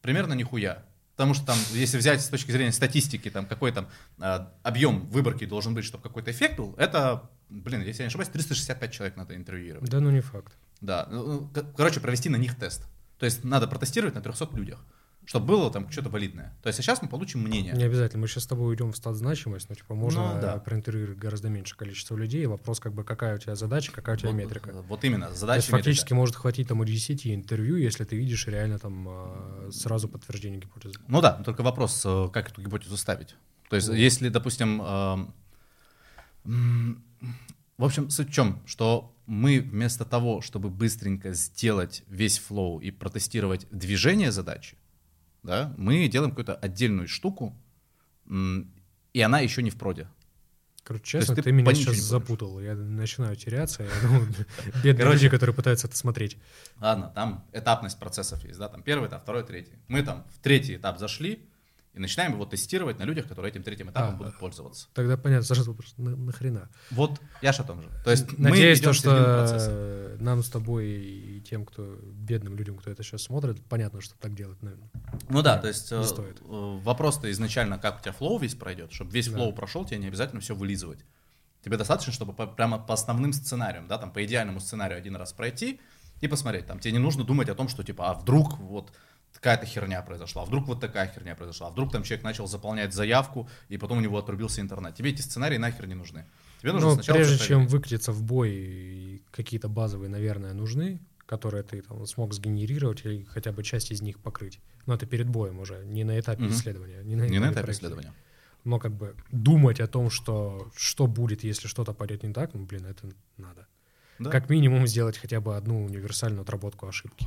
Примерно нихуя. Потому что там, если взять с точки зрения статистики, там какой там э, объем выборки должен быть, чтобы какой-то эффект был, это, блин, если я не ошибаюсь, 365 человек надо интервьюировать. Да, ну не факт. Да, ну, ну, короче, провести на них тест. То есть надо протестировать на 300 людях, чтобы было там что-то валидное. То есть а сейчас мы получим мнение. Не обязательно. Мы сейчас с тобой уйдем в стат значимость, но типа можно Ну, да. проинтервьюировать гораздо меньше количество людей. Вопрос, как бы, какая у тебя задача, какая у тебя Вот, метрика. э, Вот именно, То задача есть метрика. фактически может хватить там у 10 интервью, если ты видишь реально там а, сразу подтверждение гипотезы. Ну да, только вопрос, э, как эту гипотезу ставить. То есть, Вот. если, допустим, в общем, суть в чем, что мы вместо того, чтобы быстренько сделать весь флоу и протестировать движение задачи, да, мы делаем какую-то отдельную штуку, и она еще не в проде. Короче, честно, ты ты, меня сейчас запутал. Я начинаю теряться. Я думаю, бедные Короче. люди, которые пытаются это смотреть. Ладно, там этапность процессов есть, да, там первый этап, второй, третий. Мы там в третий этап зашли и начинаем его тестировать на людях, которые этим третьим этапом А. будут пользоваться. Тогда понятно, сразу вопрос, на, нахрена? Вот я ж о том же. То есть мы Надеюсь, идем то, что нам с тобой и тем, кто бедным людям, кто это сейчас смотрит, понятно, что так делать, наверное. Ну да, то есть не э, стоит. вопрос-то изначально, как у тебя flow весь пройдет, чтобы весь Да. flow прошел, тебе не обязательно все вылизывать. Тебе достаточно, чтобы по- прямо по основным сценариям, да, там по идеальному сценарию один раз пройти, и посмотреть. Там тебе не нужно думать о том, что типа, а вдруг вот какая-то херня произошла, вдруг вот такая херня произошла, вдруг там человек начал заполнять заявку, и потом у него отрубился интернет. Тебе эти сценарии нахер не нужны. Тебе нужно Ну, сначала прежде всё чем выкатиться в бой, какие-то базовые, наверное, нужны, которые ты там смог сгенерировать или хотя бы часть из них покрыть. Но это перед боем уже, не на этапе Мгм. исследования. Не на Не на этапе проекта. исследования. Но как бы думать о том, что, что будет, если что-то пойдет не так, ну, блин, это надо. Да. Как минимум сделать хотя бы одну универсальную отработку ошибки.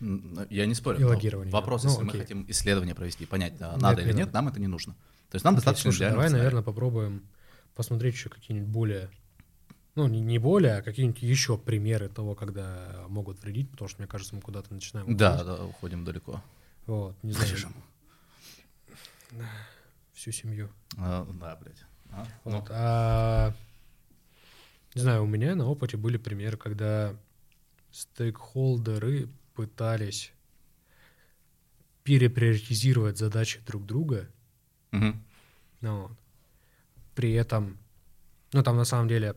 Я не спорю. И логирование. Вопрос, Ну, если мы окей. хотим исследование провести, понять, да, Нет, надо не или нет, надо. нам это не нужно. То есть нам Окей, достаточно слушай, давай, сценария. наверное, попробуем посмотреть еще какие-нибудь более, ну, не, не более, а какие-нибудь еще примеры того, когда могут вредить, потому что, мне кажется, мы куда-то начинаем Да, уходить. да, уходим далеко. Вот, не знаю, Вырежем. всю семью. А, Да, блядь. А, ну, Вот, а, не знаю, у меня на опыте были примеры, когда стейкхолдеры пытались переприоритизировать задачи друг друга, мгм. ну, вот. при этом, ну, там на самом деле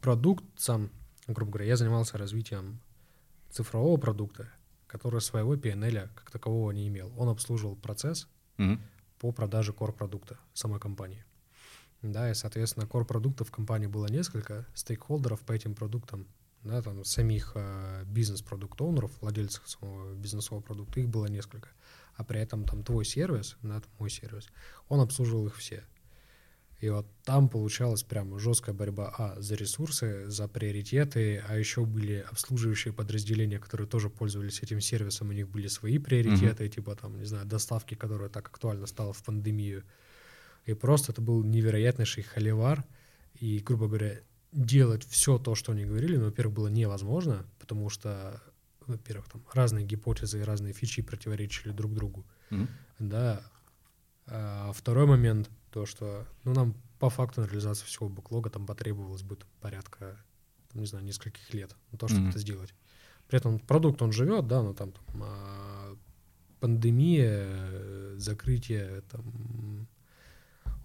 продукт сам, грубо говоря, я занимался развитием цифрового продукта, который своего PNL как такового не имел. Он обслуживал процесс, Мгм. по продаже core-продукта самой компании. Да, и, соответственно, core-продуктов в компании было несколько, стейкхолдеров по этим продуктам, да, там самих э, бизнес-продукт-оунеров, владельцев самого бизнесового продукта, их было несколько. А при этом там твой сервис, да, там мой сервис, он обслуживал их все. И вот там получалась прям жесткая борьба, а, за ресурсы, за приоритеты, а еще были обслуживающие подразделения, которые тоже пользовались этим сервисом, у них были свои приоритеты, типа там, не знаю, доставки, которая так актуально стала в пандемию. И просто это был невероятнейший холивар, и, грубо говоря, делать все то, что они говорили, ну, во-первых, было невозможно, потому что, во-первых, там разные гипотезы и разные фичи противоречили друг другу. Мгм. Да. А второй момент, то, что ну, нам по факту на реализацию всего бэклога там потребовалось бы там, порядка, там, не знаю, нескольких лет на то, чтобы Мгм. это сделать. При этом продукт, он живет, да, но там, там, а, пандемия, закрытие там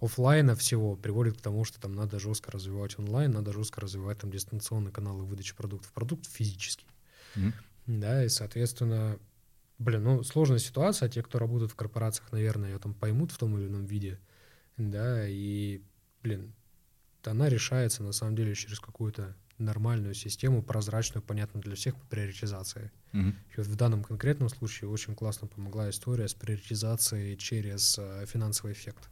оффлайна всего приводит к тому, что там надо жестко развивать онлайн, надо жестко развивать там дистанционные каналы выдачи продуктов. Продукт физический. Мгм. Да, и, соответственно, блин, ну, сложная ситуация. Те, кто работают в корпорациях, наверное, ее там поймут в том или ином виде. Да, и, блин, она решается, на самом деле, через какую-то нормальную систему, прозрачную, понятную для всех по приоритизации. Мгм. И вот в данном конкретном случае очень классно помогла история с приоритизацией через э, финансовый эффект.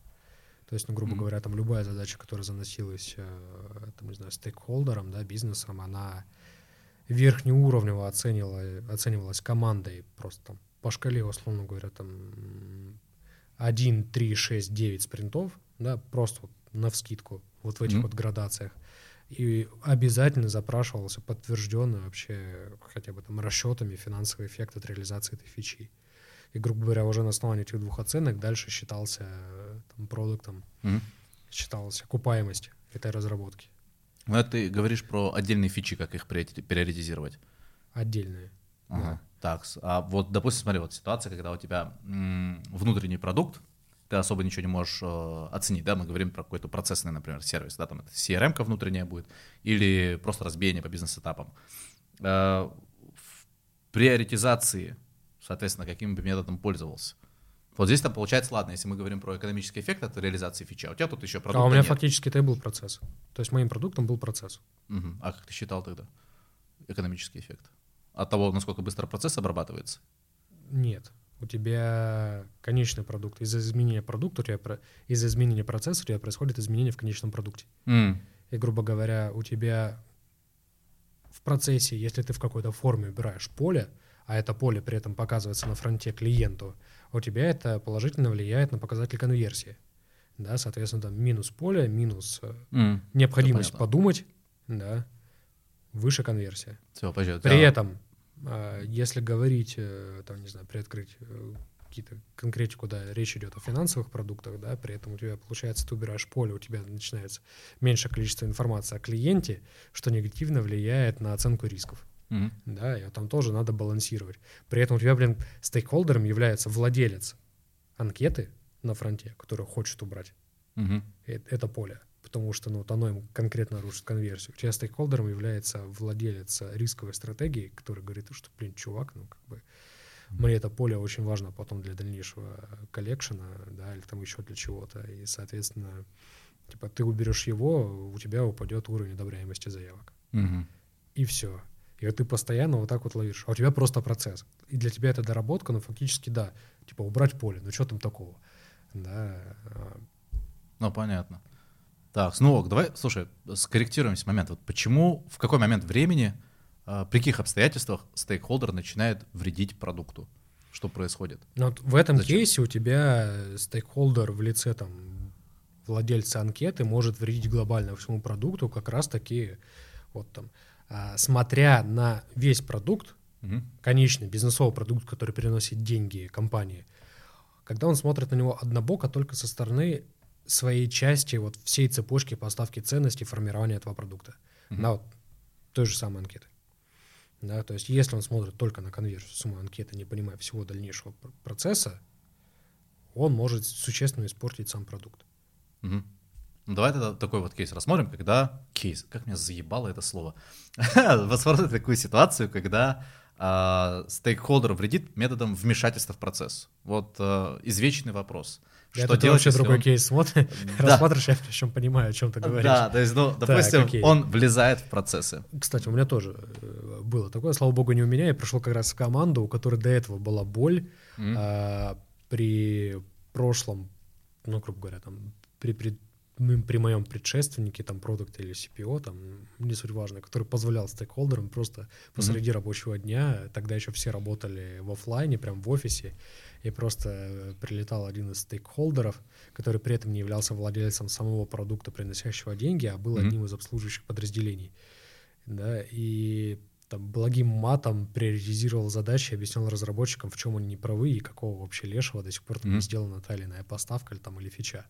То есть, ну, грубо Мгм. говоря, там любая задача, которая заносилась, э, там, не знаю, стейкхолдером, да, бизнесом, она верхнеуровнево оценивала, оценивалась командой просто там по шкале, условно говоря, там 1, 3, 6, 9 спринтов, да, просто вот на вскидку, вот в этих Мгм. вот градациях. И обязательно запрашивался подтвержденный вообще хотя бы там расчетами финансовый эффект от реализации этой фичи. И, грубо говоря, уже на основании этих двух оценок дальше считался э, там, продуктом, Мгм. считалась окупаемость этой разработки Ну, это ты говоришь про отдельные фичи, как их приорити- приоритизировать. отдельная. Ага. Так, с- а вот, допустим, смотри, вот ситуация, когда у тебя м, внутренний продукт, ты особо ничего не можешь э, оценить, да, мы говорим про какой-то процессный, например, сервис, да, там это CRM-ка внутренняя будет, или просто разбиение по бизнес-этапам. Э, в приоритизации, соответственно, каким бы методом пользовался? Вот здесь там получается, ладно, если мы говорим про экономический эффект от реализации фичи, а у тебя тут еще продукт а у меня фактически это и был процесс. То есть моим продуктом был процесс. А как ты считал тогда экономический эффект? От того, насколько быстро процесс обрабатывается? Нет. У тебя конечный продукт. Из-за изменения продукта у тебя из-за изменения процесса у тебя происходит изменение в конечном продукте. М, И, грубо говоря, у тебя в процессе, если ты в какой-то форме убираешь поле, а это поле при этом показывается на фронте клиенту, у тебя это положительно влияет на показатель конверсии. Да, соответственно, там минус поле, минус э, м. необходимость подумать, да, выше конверсия. Подожди, у При тебя- этом, а, если говорить, э, там, не знаю, приоткрыть э, какие-то конкретику, да, речь идет о финансовых продуктах, да, при этом у тебя, получается, ты убираешь поле, у тебя начинается меньшее количество информации о клиенте, что негативно влияет на оценку рисков. Мгм. Да, и там тоже надо балансировать. При этом у тебя, блин, стейкхолдером является владелец анкеты на фронте, который хочет убрать Мгм. э- это поле. потому что ну, вот оно им конкретно рушит конверсию. У тебя стейкхолдером является владелец рисковой стратегии, который говорит, что, блин, чувак, ну как бы мне это поле очень важно потом для дальнейшего коллекшена, да, или там еще для чего-то. И, соответственно, типа ты уберешь его, у тебя упадет уровень одобряемости заявок. Мгм. И все. И вот ты постоянно вот так вот ловишь. А у тебя просто процесс. И для тебя это доработка, но фактически да. Типа убрать поле, ну что там такого? Да. а, Ну, понятно. Так, ну, давай, слушай, скорректируемся момент. Вот почему, в какой момент времени, а, при каких обстоятельствах стейкхолдер начинает вредить продукту? Что происходит? Но вот в этом Зачем? кейсе у тебя стейкхолдер в лице там владельца анкеты может вредить глобально всему продукту, как раз таки вот там, смотря на весь продукт, Мгм. конечный бизнесовый продукт, который приносит деньги компании, когда он смотрит на него однобоко только со стороны своей части вот всей цепочки поставки ценностей формирования этого продукта. Мгм. На вот той же самой анкеты. Да, то есть если он смотрит только на конверсию самой анкеты, не понимая всего дальнейшего пр- процесса, он может существенно испортить сам продукт. Мгм. Ну, давай тогда такой вот кейс рассмотрим, когда... Кейс, как меня заебало это слово. Рассмотрим такую ситуацию, когда а, стейкхолдер вредит методом вмешательства в процесс. Вот а, извечный вопрос. Я Что делать, вообще если другой он- кейс смотришь, Да. рассматриваешь, я причем понимаю, о чем ты говоришь. Да, то есть, ну, допустим, он влезает в процессы. Кстати, у меня тоже э, было такое, слава богу, не у меня. Я пришел как раз в команду, у которой до этого была боль а, при прошлом, ну, грубо говоря, там, при, при, при моем предшественнике, там, продукт или CPO, там, не суть важно, который позволял стейкхолдерам просто посреди рабочего дня, тогда еще все работали в оффлайне, прям в офисе, и просто э, прилетал один из стейкхолдеров, который при этом не являлся владельцем самого продукта, приносящего деньги, а был Мгм. одним из обслуживающих подразделений. Да, и там благим матом приоритизировал задачи, объяснял разработчикам, в чем они не правы и какого вообще лешего до сих пор там не Мгм. сделана та или иная поставка или, там, или фича.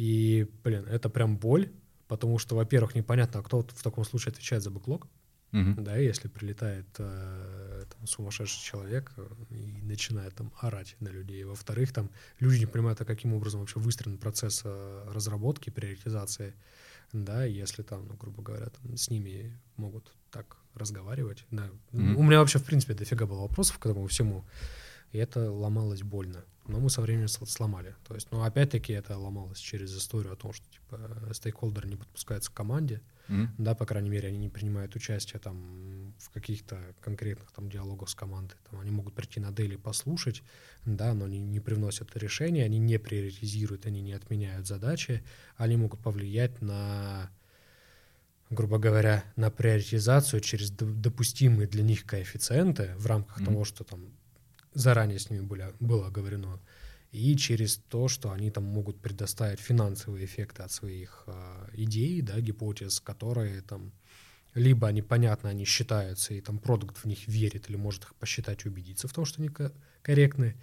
И, блин, это прям боль, потому что, во-первых, непонятно, а кто в таком случае отвечает за бэклог, Мгм. да, если прилетает э, там, сумасшедший человек э, и начинает там орать на людей. Во-вторых, там люди не понимают, а каким образом вообще выстроен процесс э, разработки, приоритизации, да, если там, ну, грубо говоря, там, с ними могут так разговаривать, да. Мгм. У меня вообще, в принципе, дофига было вопросов к этому всему, и это ломалось больно. Но мы со временем сл- сломали. То есть, ну, опять-таки, это ломалось через историю о том, что, типа, стейкхолдер не подпускается к команде, Мгм. да, по крайней мере, они не принимают участие там в каких-то конкретных там диалогах с командой. Там, они могут прийти на дейли послушать, да, но они не привносят решения, они не приоритизируют, они не отменяют задачи, они могут повлиять на, грубо говоря, на приоритизацию через допустимые для них коэффициенты в рамках Мгм. того, что там заранее с ними были, было оговорено, и через то, что они там могут предоставить финансовые эффекты от своих а, идей, да, гипотез, которые там либо они понятно, они считаются, и там продукт в них верит, или может их посчитать и убедиться в том, что они ко- корректны,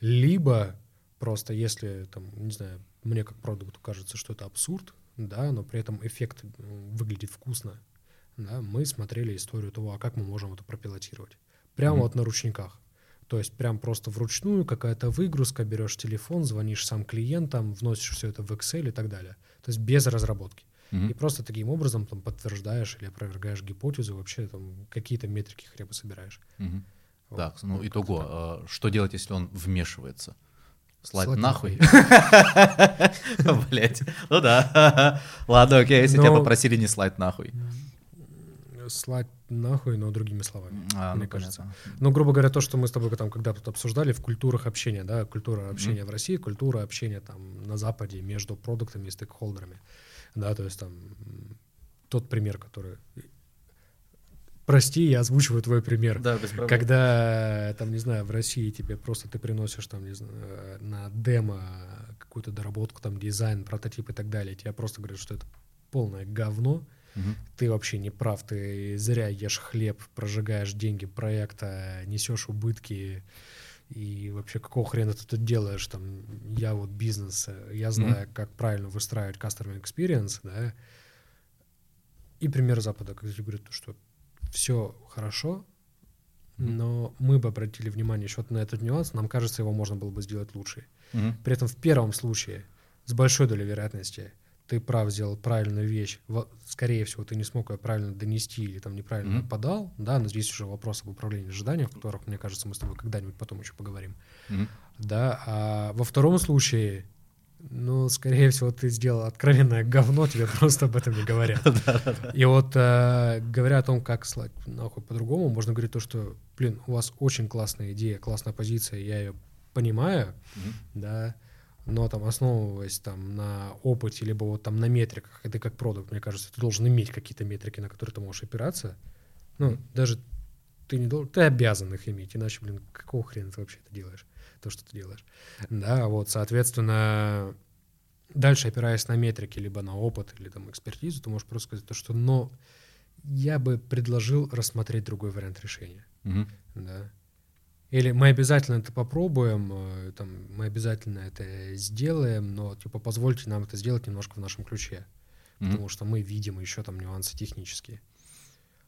либо просто если, там, не знаю, мне как продукту кажется, что это абсурд, да, но при этом эффект выглядит вкусно, да, мы смотрели историю того, а как мы можем это пропилотировать. Прямо Мгм. вот на ручниках. То есть прям просто вручную какая-то выгрузка, берешь телефон, звонишь сам клиентам, вносишь все это в Excel и так далее. То есть без разработки. Мгм. И просто таким образом там подтверждаешь или опровергаешь гипотезу, вообще там какие-то метрики хотя бы собираешь. Мгм. Вот. Так, ну Вот итого, а, что делать, если он вмешивается? Слать Слать нахуй? Блять, ну да. Ладно, окей, если тебя Но- попросили не слать нахуй. Слать нахуй, но другими словами. А, мне ну кажется. понятно. Ну, грубо говоря, то, что мы с тобой там когда тут обсуждали в культурах общения, да, культура общения в России, культура общения там на Западе между продуктами и стейкхолдерами, да, то есть там тот пример, который... Прости, я озвучиваю твой пример. Да, без проблем. Когда, там, не знаю, в России тебе просто ты приносишь там, не знаю, э, на демо какую-то доработку, там, дизайн, прототип и так далее, тебе просто говорят, что это полное говно, Мгм. ты вообще не прав, ты зря ешь хлеб, прожигаешь деньги проекта, несешь убытки, и вообще какого хрена ты тут делаешь, там, я вот бизнес, я знаю, как правильно выстраивать customer experience, да, и пример Запада, когда тебе говорят, что все хорошо, но мы бы обратили внимание еще вот на этот нюанс, нам кажется, его можно было бы сделать лучше. Мгм. При этом в первом случае с большой долей вероятности ты прав, сделал правильную вещь, скорее всего, ты не смог ее правильно донести или там неправильно mm-hmm. подал, да, но здесь уже вопрос об управлении ожиданиями, о которых, мне кажется, мы с тобой когда-нибудь потом еще поговорим, mm-hmm. да, а во втором случае, ну, скорее всего, ты сделал откровенное говно, тебе просто об этом не говорят. И вот э, говоря о том, как слать нахуй по-другому, можно говорить то, что, блин, у вас очень классная идея, классная позиция, я ее понимаю, да, но там основываясь там на опыте, либо вот там на метриках, это как продукт, мне кажется, ты должен иметь какие-то метрики, на которые ты можешь опираться. Ну, даже ты не должен, ты обязан их иметь, иначе, блин, какого хрена ты вообще это делаешь, то, что ты делаешь. Да, вот, соответственно, дальше опираясь на метрики, либо на опыт, или там экспертизу, ты можешь просто сказать то, что, но я бы предложил рассмотреть другой вариант решения. Угу. Да. Или мы обязательно это попробуем, э, там, мы обязательно это сделаем, но типа позвольте нам это сделать немножко в нашем ключе, mm-hmm. потому что мы видим еще там нюансы технические.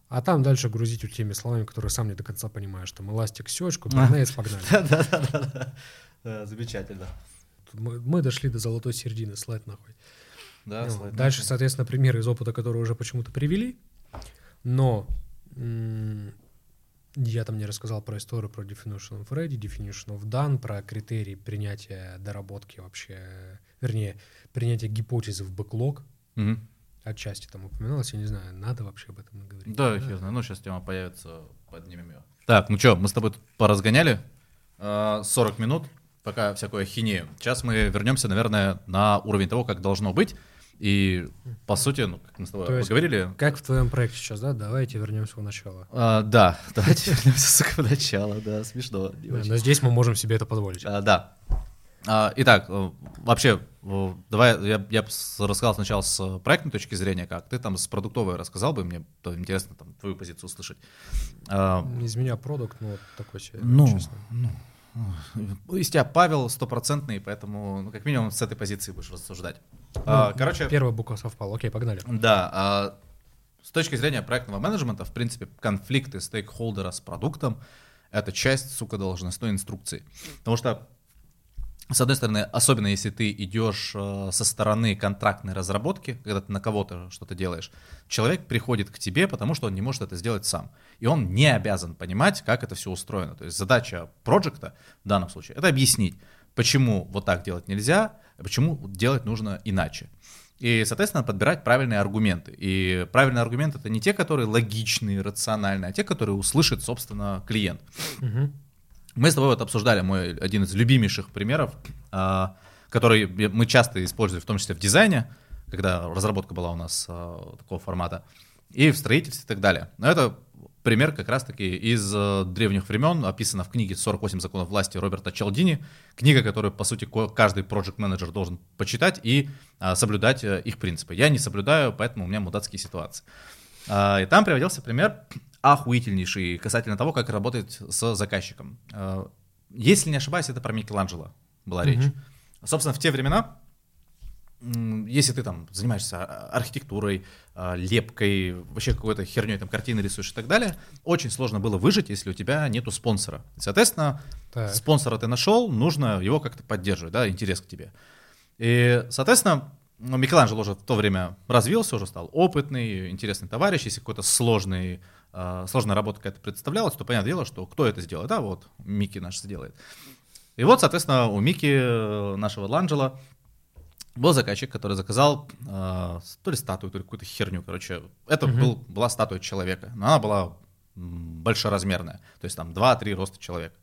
А там дальше грузить вот теми словами, которые сам не до конца понимаешь, там эластик, сечку, погнали, погнали. Да-да-да, замечательно. Мы, дошли до золотой середины, слайд нахуй. Да, ну, слайд Дальше, соответственно, примеры из опыта, которые уже почему-то привели, но я там не рассказал про историю про definition of ready, definition of done, про критерии принятия доработки вообще, вернее, принятия гипотезы в бэклог. Угу. Отчасти там упоминалось, я не знаю, надо вообще об этом говорить. Да, да? знаю, ну сейчас тема появится, поднимем ее. Так, ну что, мы с тобой тут поразгоняли 40 а, минут, пока всякое хинею. Сейчас мы вернемся, наверное, на уровень того, как должно быть. И по сути, ну, как мы с тобой То поговорили. Как в твоем проекте сейчас, да? Давайте вернемся в начало. А, да, давайте вернемся, сука, в начало, да, смешно. Да, но здесь мы можем себе это позволить. А, да. А, итак, э, вообще, э, давай я, я рассказал сначала с проектной точки зрения, как ты там с продуктовой рассказал бы, мне интересно там твою позицию услышать. А, Из меня продукт, ну, такой себе, ну, честно. Ну, из тебя Павел стопроцентный, поэтому ну, как минимум с этой позиции будешь рассуждать. Ну, а, короче, первая буква совпала. Окей, погнали. Да. А, с точки зрения проектного менеджмента, в принципе, конфликты стейкхолдера с продуктом — это часть, сука, должностной инструкции. Потому что с одной стороны, особенно если ты идешь э, со стороны контрактной разработки, когда ты на кого-то что-то делаешь, человек приходит к тебе, потому что он не может это сделать сам. И он не обязан понимать, как это все устроено. То есть задача проекта в данном случае — это объяснить, почему вот так делать нельзя, а почему делать нужно иначе. И, соответственно, подбирать правильные аргументы. И правильные аргументы — это не те, которые логичные, рациональные, а те, которые услышит, собственно, клиент. Угу. Мы с тобой вот обсуждали мой один из любимейших примеров, а, который мы часто используем, в том числе в дизайне, когда разработка была у нас а, такого формата, и в строительстве и так далее. Но это пример как раз-таки из э, древних времен, описано в книге «48 законов власти» Роберта Чалдини, книга, которую, по сути, каждый проект менеджер должен почитать и а, соблюдать э, их принципы. Я не соблюдаю, поэтому у меня мудацкие ситуации. и там приводился пример охуительнейший касательно того, как работать с заказчиком. Э, если не ошибаюсь, это про Микеланджело была речь. Mm-hmm. Собственно, в те времена, если ты там занимаешься архитектурой, э, лепкой, вообще какой-то херней, там картины рисуешь и так далее, очень сложно было выжить, если у тебя нету спонсора. Соответственно, так. спонсора ты нашел, нужно его как-то поддерживать, да, интерес к тебе. И, соответственно, ну, Микеланджело уже в то время развился, уже стал опытный, интересный товарищ. Если какой-то сложный э, сложная работа какая-то представлялась, то понятное дело, что кто это сделает, да, вот Микки наш сделает. И вот, соответственно, у Микки, э, нашего Ланджела, был заказчик, который заказал э, то ли статую, то ли какую-то херню, короче. Это угу. был, была статуя человека, но она была большеразмерная, то есть там 2-3 роста человека.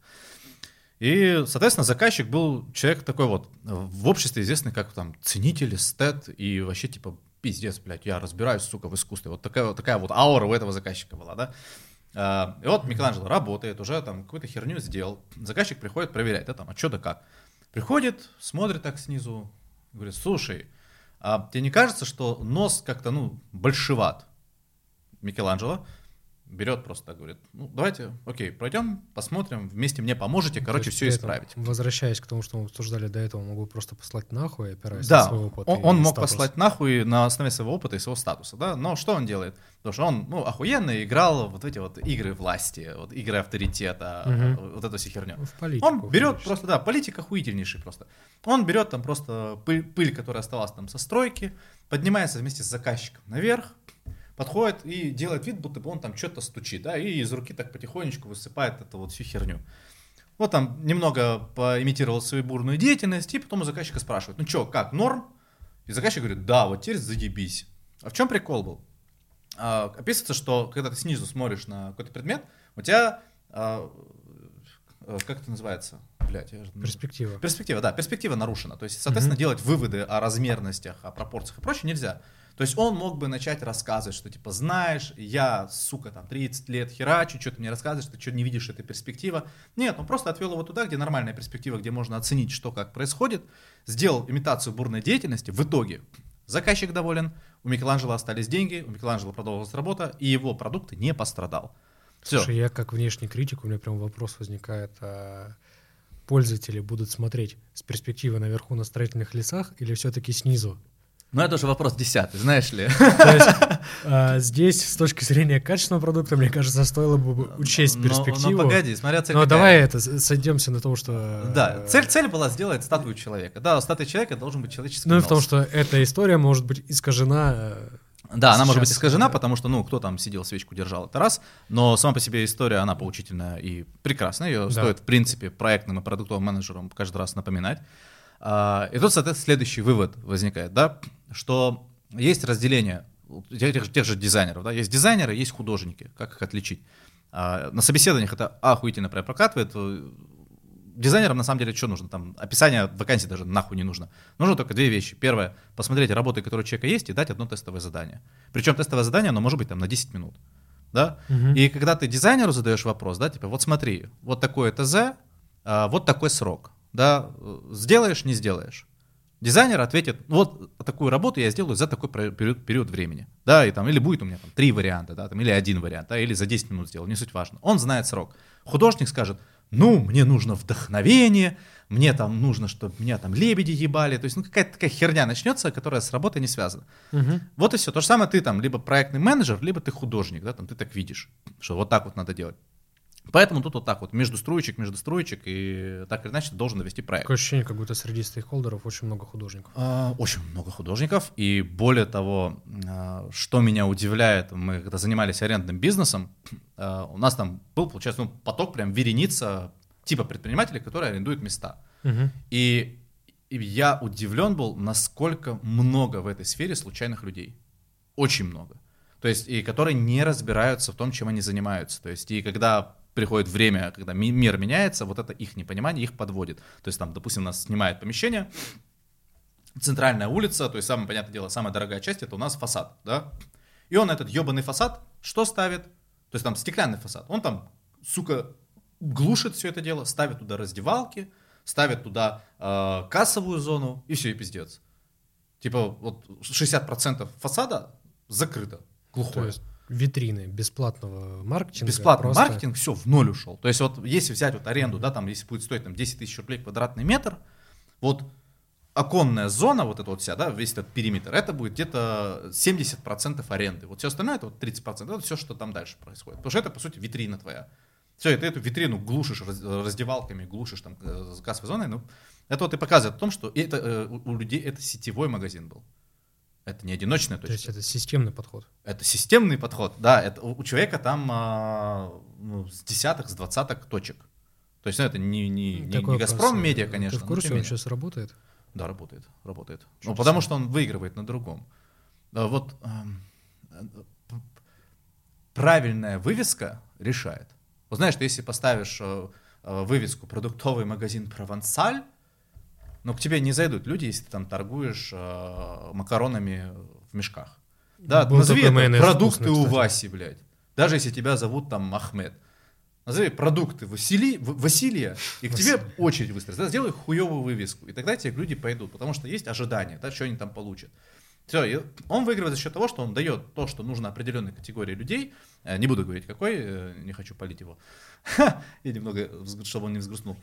И, соответственно, заказчик был человек такой вот, в обществе известный как там ценитель, эстет и вообще типа пиздец, блядь, я разбираюсь, сука, в искусстве. Вот такая, вот такая вот аура у этого заказчика была, да. А, и вот Микеланджело работает, уже там какую-то херню сделал. Заказчик приходит проверять, да, там, а что да как. Приходит, смотрит так снизу, говорит, слушай, а тебе не кажется, что нос как-то, ну, большеват? Микеланджело берет просто говорит, ну давайте, окей, пройдем, посмотрим, вместе мне поможете, короче, все исправить. Возвращаясь к тому, что мы обсуждали до этого, могу просто послать нахуй, опираясь да, на свой опыт. Он, он мог статус. послать нахуй на основе своего опыта и своего статуса, да, но что он делает? Потому что он, ну, охуенно играл вот эти вот игры власти, вот игры авторитета, угу. вот эту всю херню. В политику. Он берет просто, да, политик охуительнейший просто. Он берет там просто пыль, пыль, которая оставалась там со стройки, поднимается вместе с заказчиком наверх, подходит и делает вид, будто бы он там что-то стучит, да, и из руки так потихонечку высыпает эту вот всю херню. Вот там немного поимитировал свою бурную деятельность, и потом у заказчика спрашивают, ну что, как, норм? И заказчик говорит, да, вот теперь заебись. А в чем прикол был? А, описывается, что когда ты снизу смотришь на какой-то предмет, у тебя, а, э, как это называется? Блять, я. Перспектива. Перспектива, да, перспектива нарушена. То есть, соответственно, угу. делать выводы о размерностях, о пропорциях и прочее нельзя. То есть он мог бы начать рассказывать, что типа, знаешь, я, сука, там 30 лет херачу, что ты мне рассказываешь, ты что не видишь этой перспективы. Нет, он просто отвел его туда, где нормальная перспектива, где можно оценить, что как происходит, сделал имитацию бурной деятельности, в итоге заказчик доволен, у Микеланджело остались деньги, у Микеланджело продолжилась работа, и его продукт не пострадал. Все. Слушай, я как внешний критик, у меня прям вопрос возникает, а пользователи будут смотреть с перспективы наверху на строительных лесах или все-таки снизу? Ну, это уже вопрос десятый, знаешь ли. То есть, а, здесь, с точки зрения качественного продукта, мне кажется, стоило бы учесть перспективу. Но, но погоди, смотря цель Но какая. давай это, сойдемся на том, что... Да, цель, цель была сделать статую человека. Да, статуя человека должен быть человеческий Ну, и в том, что эта история может быть искажена э, да, она может быть искажена, да. потому что, ну, кто там сидел, свечку держал, это раз. Но сама по себе история, она поучительная и прекрасная. Ее да. стоит, в принципе, проектным и продуктовым менеджерам каждый раз напоминать. А, и тут, соответственно, следующий вывод возникает, да, что есть разделение тех, тех же дизайнеров, да, есть дизайнеры, есть художники, как их отличить. А, на собеседованиях это охуительно прокатывает. Дизайнерам на самом деле что нужно? Там описание вакансии даже нахуй не нужно. Нужно только две вещи. Первое, посмотреть работы, которые у человека есть, и дать одно тестовое задание. Причем тестовое задание, оно может быть там на 10 минут. Да? Угу. И когда ты дизайнеру задаешь вопрос, да, типа, вот смотри, вот такое ТЗ, а, вот такой срок да, сделаешь, не сделаешь. Дизайнер ответит, вот такую работу я сделаю за такой период, период времени, да, и там, или будет у меня там три варианта, да, там, или один вариант, да, или за 10 минут сделал, не суть важно. Он знает срок. Художник скажет, ну, мне нужно вдохновение, мне там нужно, чтобы меня там лебеди ебали, то есть, ну, какая-то такая херня начнется, которая с работой не связана. Угу. Вот и все. То же самое ты там либо проектный менеджер, либо ты художник, да, там ты так видишь, что вот так вот надо делать. Поэтому тут вот так вот, между струечек, между струечек, и так или иначе должен довести проект. Такое ощущение, как будто среди стейкхолдеров очень много художников. А, очень много художников, и более того, а, что меня удивляет, мы когда занимались арендным бизнесом, а, у нас там был, получается, ну, поток прям вереница типа предпринимателей, которые арендуют места. Угу. И, и я удивлен был, насколько много в этой сфере случайных людей. Очень много. То есть, и которые не разбираются в том, чем они занимаются. То есть, и когда приходит время, когда мир меняется, вот это их непонимание их подводит. То есть там, допустим, нас снимает помещение, центральная улица, то есть самое понятное дело, самая дорогая часть это у нас фасад, да? И он этот ебаный фасад что ставит? То есть там стеклянный фасад. Он там, сука, глушит все это дело, ставит туда раздевалки, ставит туда э, кассовую зону и все, и пиздец. Типа вот 60% фасада закрыто, глухое. То есть витрины бесплатного маркетинга. Бесплатный просто... маркетинг, все, в ноль ушел. То есть вот если взять вот аренду, да, там если будет стоить там 10 тысяч рублей квадратный метр, вот оконная зона, вот эта вот вся, да, весь этот периметр, это будет где-то 70% аренды. Вот все остальное, это вот 30%, это все, что там дальше происходит. Потому что это, по сути, витрина твоя. Все, ты эту витрину глушишь раздевалками, глушишь там э, кассовой зоной, ну, это вот и показывает о том, что это, э, у людей это сетевой магазин был. Это не одиночная точка. То есть это системный подход. Это системный подход, да. Это у человека там а, ну, с десяток, с двадцаток точек. То есть ну, это не, не, не, не Газпром медиа, конечно. Ты в курсе, он сейчас работает? Да, работает, работает. ну, потому что он выигрывает на другом. Вот э, правильная вывеска решает. Вот знаешь, ты если поставишь э, э, вывеску «Продуктовый магазин Провансаль», но к тебе не зайдут люди, если ты там торгуешь э, макаронами в мешках. Да, Был назови это продукты вкусный, у Васи, блядь. Даже если тебя зовут там Махмед. Назови продукты Васили, Василия, и к тебе очередь выстроится. Да, сделай хуевую вывеску, и тогда тебе люди пойдут, потому что есть ожидания, да, что они там получат. Все, и он выигрывает за счет того, что он дает то, что нужно определенной категории людей. Э, Не буду говорить, какой, э, не хочу палить его. И немного, чтобы он не взгрустнул.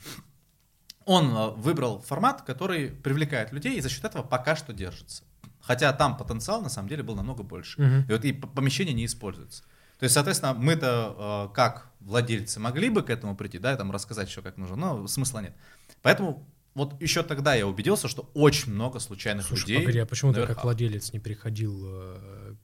Он э, выбрал формат, который привлекает людей и за счет этого пока что держится. Хотя там потенциал на самом деле был намного больше. Мгм. И вот и помещение не используется. То есть, соответственно, мы-то э, как владельцы могли бы к этому прийти, да, и там рассказать еще как нужно, но смысла нет. Поэтому вот еще тогда я убедился, что очень много случайных Слушай, людей. погоди, а почему ты на как владелец не приходил, э,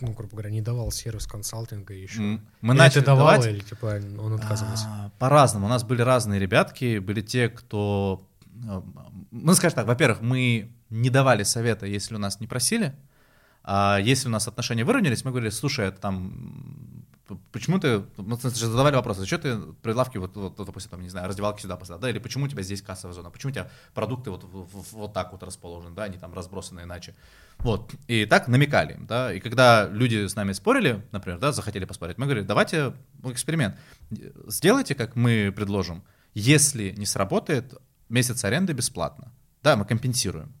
ну, грубо говоря, не давал сервис консалтинга еще? Мы Или начали давал, давать, или типа он отказывался? А, По-разному. У нас были разные ребятки. Были те, кто... э, Ну, скажем так, во-первых, мы не давали совета, если у нас не просили. А если у нас отношения выровнялись, мы говорили, слушай, это там... Почему ты... Мы значит, задавали вопрос, зачем ты прилавки, вот, вот, допустим, там, не знаю, раздевалки сюда поставил, да, или почему у тебя здесь кассовая зона, почему у тебя продукты вот, в- в- вот так вот расположены, да, они там разбросаны иначе. Вот, и так намекали им, да, и когда люди с нами спорили, например, да, захотели поспорить, мы говорили, давайте ну, эксперимент, сделайте, как мы предложим, если не сработает, месяц аренды бесплатно, да, мы компенсируем.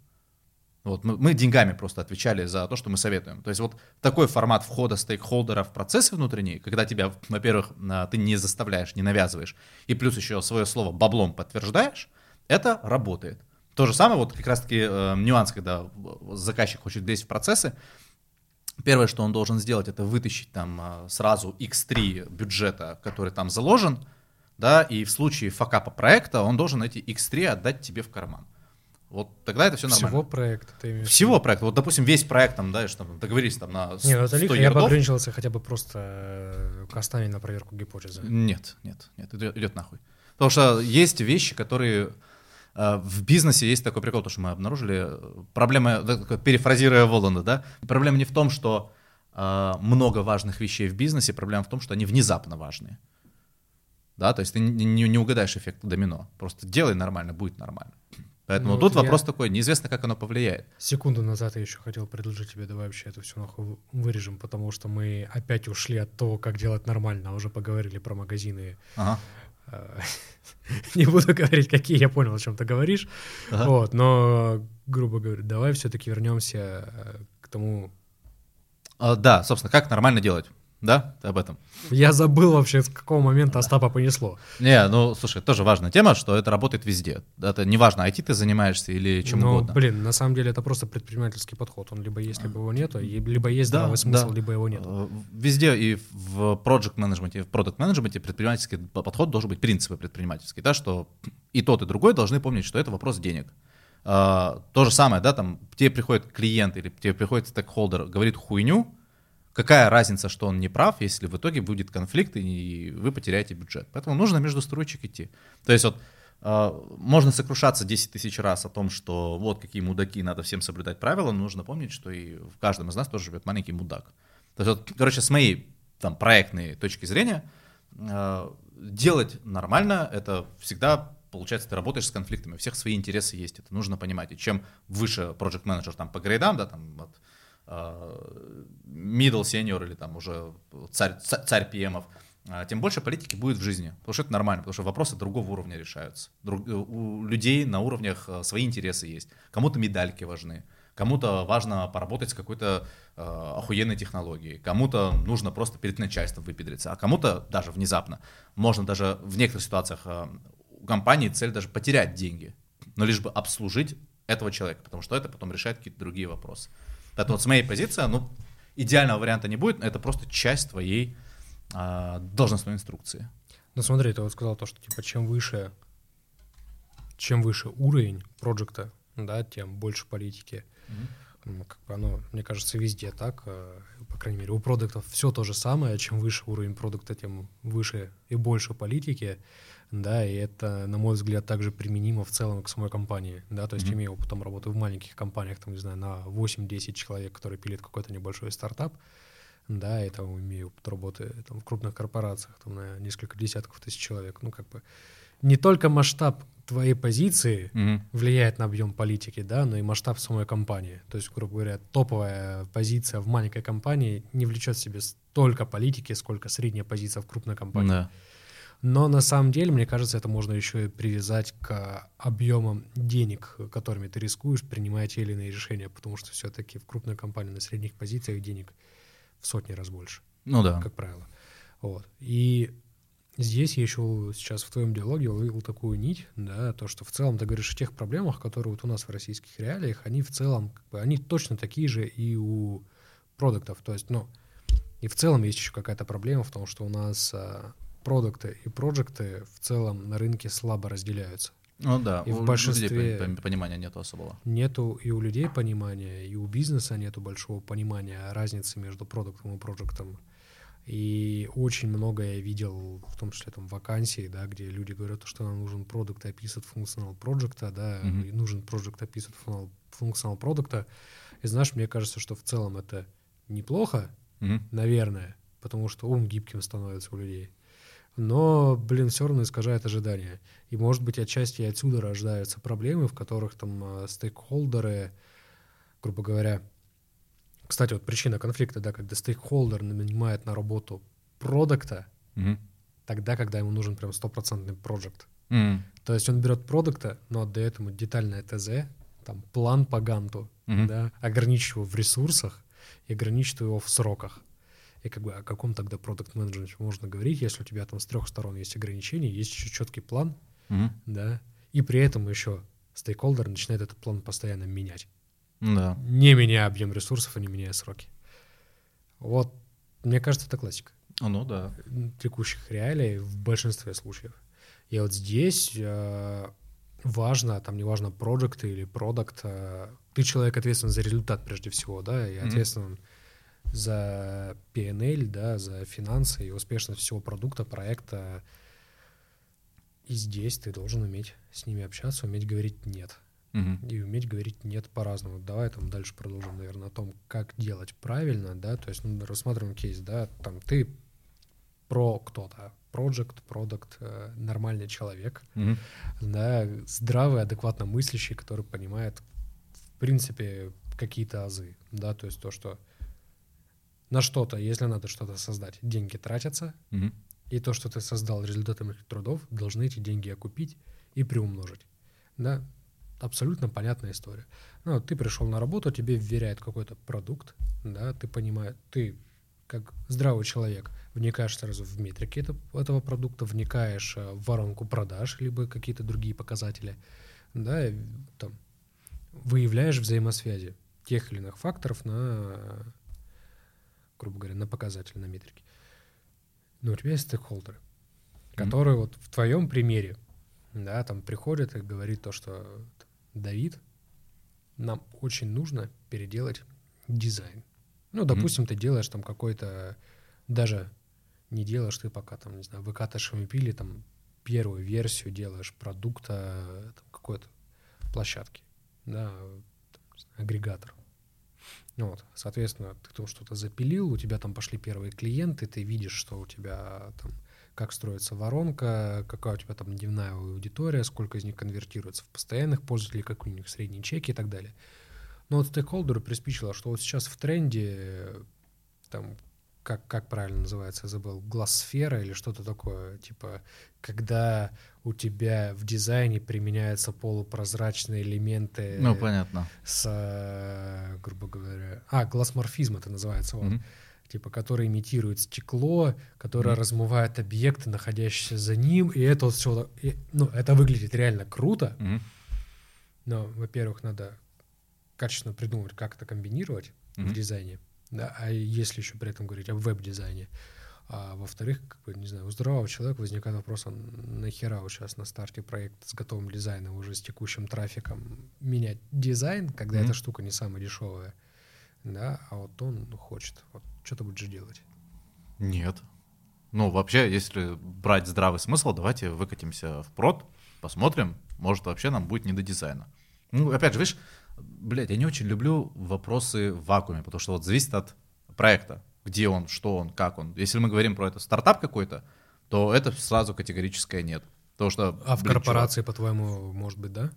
Вот, мы, мы деньгами просто отвечали за то, что мы советуем. То есть вот такой формат входа стейкхолдера в процессы внутренние, когда тебя, во-первых, ты не заставляешь, не навязываешь, и плюс еще свое слово баблом подтверждаешь, это работает. То же самое, вот как раз-таки э, нюанс, когда заказчик хочет влезть в процессы, первое, что он должен сделать, это вытащить там э, сразу x3 бюджета, который там заложен, да, и в случае факапа проекта он должен эти x3 отдать тебе в карман. Вот тогда это все нормально. Всего проекта ты имеешь? Всего проекта. Вот, допустим, весь проект там, да, что там договорились там на 100 Не, ну это лихо, я бы ярдов. ограничился хотя бы просто э, кастами на проверку гипотезы. Нет, нет, нет, идет, идет нахуй. Потому что есть вещи, которые э, в бизнесе есть такой прикол, то, что мы обнаружили. э, Проблема, перефразируя Воланда, да, проблема не в том, что много важных вещей в бизнесе, проблема в том, что они внезапно важные. Да, то есть ты не, не- не угадаешь эффект домино. Просто делай нормально, будет нормально. Поэтому Ну, тут вот я- вопрос такой, неизвестно, как оно повлияет. Секунду назад я еще хотел предложить тебе, давай вообще это все нахуй вы- вырежем, потому что мы опять ушли от того, как делать нормально, а уже поговорили про магазины. Ага. Э, Не буду говорить, какие, я понял, о чем ты говоришь. Ага. Вот, но, грубо говоря, давай все-таки вернемся э, к тому... А, да, собственно, как нормально делать? Да, ты об этом. Я забыл вообще, с какого момента Остапа понесло. Не, ну, слушай, тоже важная тема, что это работает везде. Это неважно, IT ты занимаешься или чем Но, угодно. блин, на самом деле это просто предпринимательский подход. Он либо есть, либо его нету, и- либо есть Да, здравый смысл, да. либо его нет. Э, Везде и в project менеджменте, и в продукт менеджменте предпринимательский подход должен быть принципы предпринимательские, да, что и тот, и другой должны помнить, что это вопрос денег. А, То же самое, да, там тебе приходит клиент или тебе приходит стейкхолдер, говорит хуйню, какая разница, что он не прав, если в итоге будет конфликт и вы потеряете бюджет. Поэтому нужно между строчек идти. То есть вот э, можно сокрушаться 10 тысяч раз о том, что вот какие мудаки, надо всем соблюдать правила, но нужно помнить, что и в каждом из нас тоже живет маленький мудак. То есть вот, короче, с моей там проектной точки зрения, э, делать нормально, это всегда получается, ты работаешь с конфликтами, у всех свои интересы есть, это нужно понимать. И чем выше project менеджер там по грейдам, да, там от middle senior или там уже царь, ца- царь PM, тем больше политики будет в жизни. Потому что это нормально, потому что вопросы другого уровня решаются. Друг- у людей на уровнях э, свои интересы есть. Кому-то медальки важны, кому-то важно поработать с какой-то э, охуенной технологией, кому-то нужно просто перед начальством выпедриться, а кому-то даже внезапно можно даже в некоторых ситуациях э, у компании цель даже потерять деньги, но лишь бы обслужить этого человека, потому что это потом решает какие-то другие вопросы. Поэтому вот с моей позиции, ну, идеального варианта не будет, это просто часть твоей а, должностной инструкции. Ну смотри, ты вот сказал то, что типа чем выше, чем выше уровень проекта, да, тем больше политики. Ну, Как бы оно, мне кажется, везде так. э, По крайней мере, у продуктов все то же самое. Чем выше уровень продукта, тем выше и больше политики. Да, и это, на мой взгляд, также применимо в целом к самой компании. Да, то есть Мгм. имею опытом работы в маленьких компаниях, там, не знаю, на 8-10 человек, которые пилит какой-то небольшой стартап. Да, и там имею опыт работы там, в крупных корпорациях, там, на несколько десятков тысяч человек. Ну, как бы не только масштаб твоей позиции Мгм. влияет на объем политики, да, но и масштаб самой компании. То есть, грубо говоря, топовая позиция в маленькой компании не влечет в себе столько политики, сколько средняя позиция в крупной компании. Да. Но на самом деле, мне кажется, это можно еще и привязать к объемам денег, которыми ты рискуешь, принимая те или иные решения, потому что все-таки в крупной компании на средних позициях денег в сотни раз больше. Ну да. Как правило. Вот. И здесь я еще сейчас в твоем диалоге уловил такую нить, да, то, что в целом ты говоришь о тех проблемах, которые вот у нас в российских реалиях, они в целом, как бы, они точно такие же и у продуктов. То есть, ну, и в целом есть еще какая-то проблема в том, что у нас а, продукты и проекты в целом на рынке слабо разделяются. Ну да, И в у большинстве- людей пон- понимания нету особого. Нету и у людей понимания, и у бизнеса нету большого понимания разницы между продуктом и проектом. И очень много я видел, в том числе там вакансии, да, где люди говорят, что нам нужен продукт, и описывают функционал проекта, да, Мгм. и нужен проект, описывает функционал- продукта. И знаешь, мне кажется, что в целом это неплохо, Мгм. наверное, потому что ум гибким становится у людей. Но, блин, все равно искажает ожидания. И, может быть, отчасти отсюда рождаются проблемы, в которых там э, стейкхолдеры, грубо говоря... Кстати, вот причина конфликта, да, когда стейкхолдер нанимает на работу продукта, Мгм. тогда, когда ему нужен прям стопроцентный проект. Мгм. То есть он берет продукта, но отдает ему детальное ТЗ, там план по ганту, Мгм. да, ограничить его в ресурсах и ограничить его в сроках. И как бы о каком тогда продукт менеджменте можно говорить, если у тебя там с трех сторон есть ограничения, есть еще четкий план, Мгм. да, и при этом еще стейкхолдер начинает этот план постоянно менять, Да. не меняя объем ресурсов и не меняя сроки. Вот, мне кажется, это классика Ну да. текущих реалий в большинстве случаев. И вот здесь э, важно, там неважно, проект или продукт, э, ты человек ответственен за результат прежде всего, да, и ответственен за PNL, да, за финансы и успешность всего продукта, проекта. И здесь ты должен уметь с ними общаться, уметь говорить «нет». Мгм. И уметь говорить «нет» по-разному. Давай там дальше продолжим, наверное, о том, как делать правильно, да, то есть ну, рассматриваем кейс, да, там ты про кто-то, project, продукт, э, нормальный человек, Мгм. да, здравый, адекватно мыслящий, который понимает, в принципе, какие-то азы, да, то есть то, что на что-то, если надо что-то создать, деньги тратятся, Мгм. и то, что ты создал результатами этих трудов, должны эти деньги окупить и приумножить. Да, абсолютно понятная история. Ну, ты пришел на работу, тебе вверяют какой-то продукт, да, ты понимаешь, ты как здравый человек вникаешь сразу в метрики это- этого продукта, вникаешь э, в воронку продаж, либо какие-то другие показатели, да, и, там, выявляешь взаимосвязи тех или иных факторов на, грубо говоря, на показатели, на метрики. Но у тебя есть стейкхолдеры, которые вот в твоем примере, да, там приходят и говорит то, что Давид, нам очень нужно переделать дизайн. Ну, допустим, ты делаешь там какой-то, даже не делаешь ты пока там, не знаю, выкатываешь MVP или там первую версию делаешь продукта какой-то площадки, да, там, знаю, агрегатор. Ну Вот, соответственно, ты там что-то запилил, у тебя там пошли первые клиенты, ты видишь, что у тебя там, как строится воронка, какая у тебя там дневная аудитория, сколько из них конвертируется в постоянных пользователей, какие у них средние чеки и так далее. Но вот стейкхолдеру приспичило, что вот сейчас в тренде, там, как, как правильно называется, я забыл, глаз-сфера или что-то такое, типа, когда у тебя в дизайне применяются полупрозрачные элементы Ну, понятно. с, э, грубо говоря, а, глазморфизм это называется, вот, Мгм. типа, который имитирует стекло, которое Мгм. размывает объекты, находящиеся за ним, и это вот все, ну, это выглядит реально круто, Мгм. но, во-первых, надо качественно придумать, как это комбинировать в Мгм. дизайне, да, а если еще при этом говорить об веб-дизайне, а во-вторых, как бы, не знаю, у здорового человека возникает вопрос, а нахера вот сейчас на старте проекта с готовым дизайном, уже с текущим трафиком менять дизайн, когда Мгм. эта штука не самая дешевая, да, а вот он хочет, вот что ты будешь делать? Нет. Ну, вообще, если брать здравый смысл, давайте выкатимся в прод, посмотрим, может, вообще нам будет не до дизайна. Ну, опять же, видишь, блядь, я не очень люблю вопросы в вакууме, потому что вот зависит от проекта, где он, что он, как он. Если мы говорим про это стартап какой-то, то это сразу категорическое нет. Потому что, А в блин, корпорации, по-твоему, может быть, да? чувак,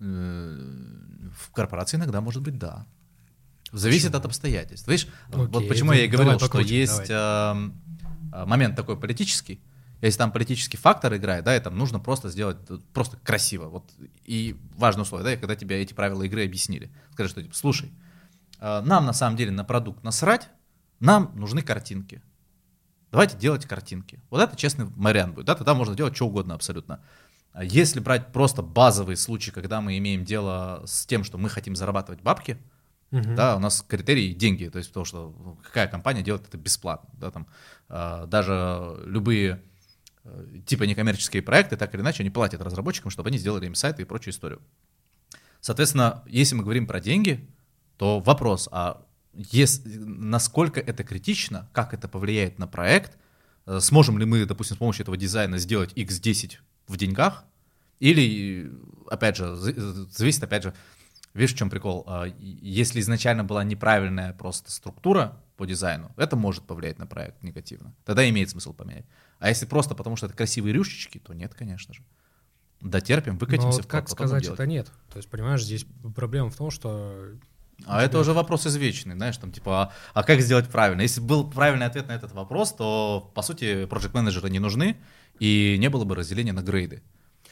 э, в корпорации иногда может быть да. Зависит Почему? от обстоятельств. Видишь, вот Окей, почему ну, я и говорил, давай что покрутим, есть эм, э, момент такой политический, Если там политический фактор играет, да, и там нужно просто сделать просто красиво. Вот и важное условие, да, когда тебе эти правила игры объяснили. Скажи, что типа, слушай, э, нам на самом деле на продукт насрать, нам нужны картинки. Давайте делать картинки. Вот это честный вариант будет. Да, тогда можно делать что угодно абсолютно. А если брать просто базовый случай, когда мы имеем дело с тем, что мы хотим зарабатывать бабки, Uh-huh. Да, у нас критерий деньги, то есть то, что ну, какая компания делает это бесплатно, да, там э, даже любые э, типа некоммерческие проекты, так или иначе, они платят разработчикам, чтобы они сделали им сайты и прочую историю. Соответственно, если мы говорим про деньги, то вопрос, а если, насколько это критично, как это повлияет на проект, э, сможем ли мы, допустим, с помощью этого дизайна сделать x10 в деньгах, или, опять же, зависит, опять же, Видишь, в чем прикол? А, если изначально была неправильная просто структура по дизайну, это может повлиять на проект негативно. Тогда имеет смысл поменять. А если просто потому, что это красивые рюшечки, то нет, конечно же. Дотерпим, выкатимся. Но вот как сказать это нет? То есть, понимаешь, здесь проблема в том, что а это уже вопрос извечный, знаешь, там типа, а, а как сделать правильно? Если был правильный ответ на этот вопрос, то, по сути, проект менеджеры не нужны, и не было бы разделения на грейды.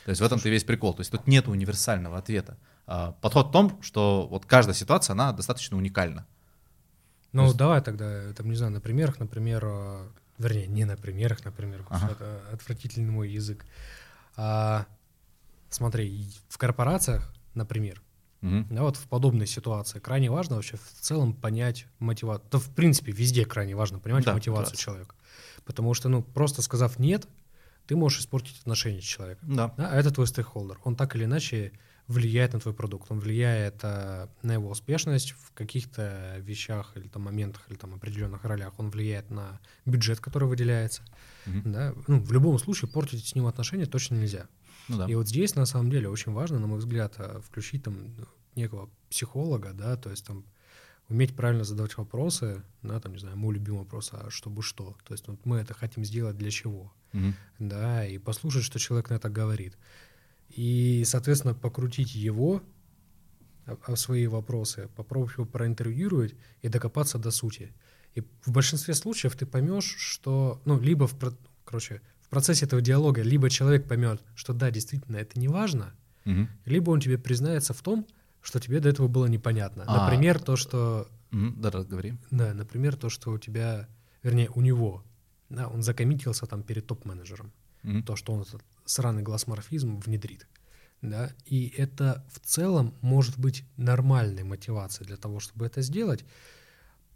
То есть в этом-то весь прикол. То есть тут нет универсального ответа. А, подход в том, что вот каждая ситуация, она достаточно уникальна. Ну, есть... давай тогда, там, не знаю, на примерах, например, а, вернее, не на примерах, например, ага. отвратительный мой язык. А, смотри, в корпорациях, например, угу. да, вот в подобной ситуации крайне важно вообще в целом понять мотивацию. Да, в принципе, везде крайне важно понимать да, мотивацию да. человека. Потому что, ну, просто сказав «нет», ты можешь испортить отношения с человеком. Да. да. А это твой стейкхолдер. Он так или иначе влияет на твой продукт, он влияет а, на его успешность в каких-то вещах или там моментах или там определенных ролях, он влияет на бюджет, который выделяется. Mm-hmm. Да? Ну, в любом случае портить с ним отношения точно нельзя. Ну, да. И вот здесь на самом деле очень важно, на мой взгляд, а, включить там некого психолога, да, то есть там уметь правильно задавать вопросы, да, там, не знаю, мой любимый вопрос, а чтобы что? То есть вот мы это хотим сделать для чего? Mm-hmm. Да, и послушать, что человек на это говорит и, соответственно, покрутить его о, свои вопросы, попробовать его проинтервьюировать и докопаться до сути. И в большинстве случаев ты поймешь, что, ну, либо в, короче, в процессе этого диалога, либо человек поймет, что да, действительно, это не важно, угу. либо он тебе признается в том, что тебе до этого было непонятно. А, например, то, что... Да, да, говори. Да, например, то, что у тебя, вернее, у него, да, он закоммитился там перед топ-менеджером. Mm-hmm. То, что он сраный глазморфизм внедрит. Да? И это в целом может быть нормальной мотивацией для того, чтобы это сделать,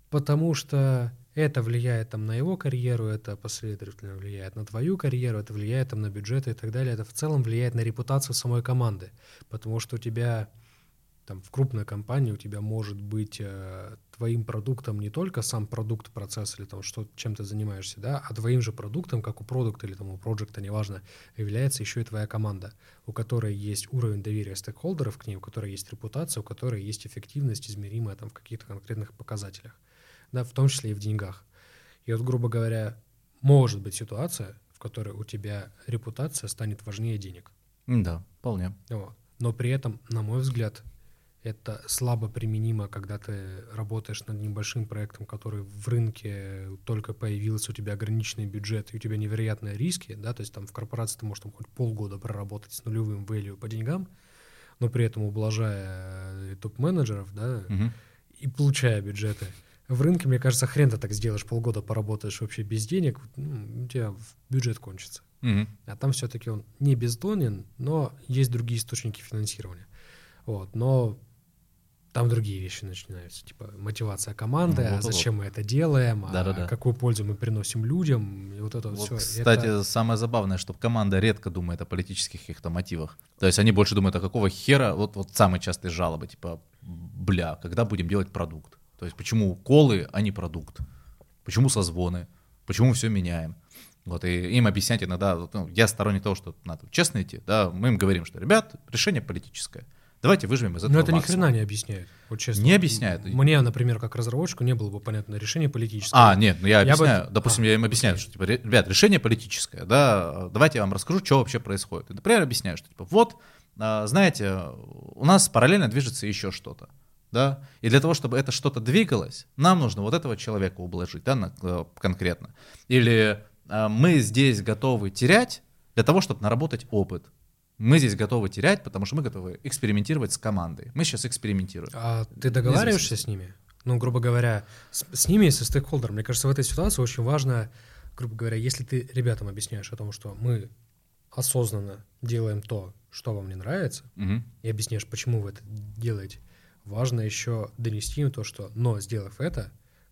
потому что это влияет там на его карьеру, это последовательно влияет на твою карьеру, это влияет там на бюджеты и так далее. Это в целом влияет на репутацию самой команды, потому что у тебя там в крупной компании у тебя может быть э, твоим продуктом не только сам продукт, процесс или там что, чем ты занимаешься, да, а твоим же продуктом, как у продукта или там у проекта, неважно, является еще и твоя команда, у которой есть уровень доверия стейкхолдеров к ней, у которой есть репутация, у которой есть эффективность, измеримая там в каких-то конкретных показателях, да, в том числе и в деньгах. И вот, грубо говоря, может быть ситуация, в которой у тебя репутация станет важнее денег. Да, вполне. Вот. Но при этом, на мой взгляд, это слабо применимо, когда ты работаешь над небольшим проектом, который в рынке только появился, у тебя ограниченный бюджет и у тебя невероятные риски, да, то есть там в корпорации ты можешь там хоть полгода проработать с нулевым value по деньгам, но при этом ублажая э, топ-менеджеров, да, угу. и получая бюджеты. В рынке, мне кажется, хрен ты так сделаешь, полгода поработаешь вообще без денег, ну, у тебя бюджет кончится. Угу. А там все-таки он не бездонен, но есть другие источники финансирования. Вот, но там другие вещи начинаются, типа мотивация команды, ну, вот, а зачем вот. мы это делаем, да, а да, да. какую пользу мы приносим людям, и вот это вот все. Кстати, это... самое забавное, что команда редко думает о политических каких-то мотивах. То есть они больше думают, а какого хера, вот, вот самые частые жалобы, типа, бля, когда будем делать продукт? То есть почему колы, а не продукт? Почему созвоны? Почему все меняем? Вот, и им объяснять иногда, ну, я сторонник того, что надо честно идти, да, мы им говорим, что, ребят, решение политическое. Давайте выжмем из этого Но это максимум. ни хрена не объясняет, вот честно. Не объясняет. Мне, например, как разработчику не было бы понятно решение политическое. А, нет, ну я объясняю. Я бы... Допустим, а, я им объясняю, что, типа, ребят, решение политическое, да, давайте я вам расскажу, что вообще происходит. И, например, объясняю, что, типа, вот, а, знаете, у нас параллельно движется еще что-то, да, и для того, чтобы это что-то двигалось, нам нужно вот этого человека ублажить, да, на, э, конкретно. Или а, мы здесь готовы терять для того, чтобы наработать опыт. Мы здесь готовы терять, потому что мы готовы экспериментировать с командой. Мы сейчас экспериментируем. А ты договариваешься с ними? Ну, грубо говоря, с, с ними, со стейкхолдером. Мне кажется, в этой ситуации очень важно, грубо говоря, если ты ребятам объясняешь о том, что мы осознанно делаем то, что вам не нравится, Мгм. и объясняешь, почему вы это делаете, важно еще донести им то, что, но сделав это,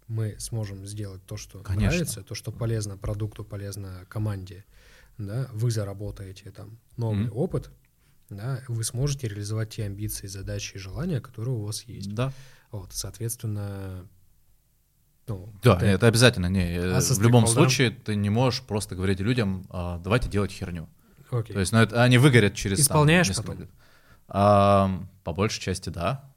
мы сможем сделать то, что Конечно. нравится, то, что полезно продукту, полезно команде, да, вы заработаете там новый Мгм. опыт, да, вы сможете реализовать те амбиции, задачи и желания, которые у вас есть. Да. Вот, соответственно, ну, Да, ты- это обязательно. Не, э, А в любом случае ты не можешь просто говорить людям, а, давайте делать херню. окей. То есть, ну, это, они выгорят через там, Исполняешь несколько потом? лет. А, по большей части, да.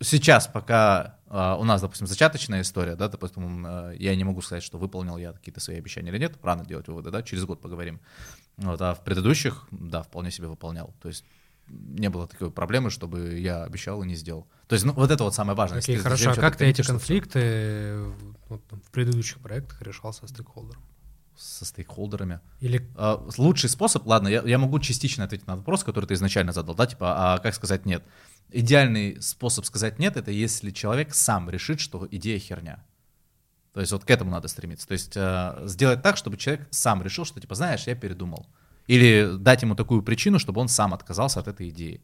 Сейчас, пока а, у нас, допустим, зачаточная история, да, допустим, а, я не могу сказать, что выполнил я какие-то свои обещания или нет, рано делать выводы, да, через год поговорим. Вот, а в предыдущих, да, вполне себе выполнял. То есть не было такой проблемы, чтобы я обещал и не сделал. То есть, ну, вот это вот самое важное. Окей, ты хорошо. А как ты эти конфликты вот, там, в предыдущих проектах решал со стейкхолдером? Со стейкхолдерами. Или А, Лучший способ, ладно, я, я могу частично ответить на вопрос, который ты изначально задал, да, типа, а как сказать нет? Идеальный способ сказать нет, это если человек сам решит, что идея херня. То есть вот к этому надо стремиться. То есть э, сделать так, чтобы человек сам решил, что типа, знаешь, я передумал. Или дать ему такую причину, чтобы он сам отказался от этой идеи.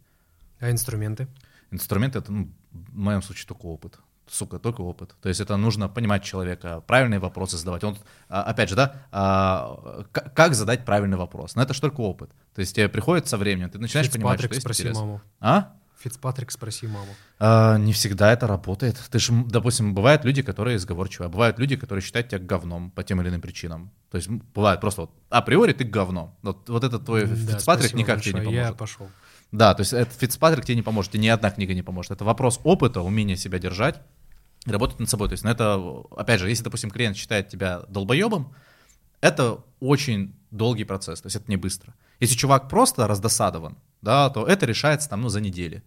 а инструменты? Инструмент это, ну, в моем случае, только опыт. Сука, только опыт. То есть это нужно понимать человека, правильные вопросы задавать. Он, а, опять же, да, а, как задать правильный вопрос? Но это же только опыт. То есть тебе приходит со временем, ты начинаешь понимать, что Фицпатрик, есть спроси маму. А? Фицпатрик, спроси маму. А, Не всегда это работает. Ты же, допустим, бывают люди, которые сговорчивые, а бывают люди, которые считают тебя говном по тем или иным причинам. То есть бывает просто вот априори ты говно. Вот, вот этот твой Да, Фицпатрик никак тебе не большое, Я поможет. пошел. Да, то есть этот Фицпатрик тебе не поможет, тебе ни одна книга не поможет. Это вопрос опыта, умения себя держать, работать над собой. То есть, ну это, опять же, если, допустим, клиент считает тебя долбоебом, это очень долгий процесс, то есть это не быстро. Если чувак просто раздосадован, да, то это решается там, ну, за недели.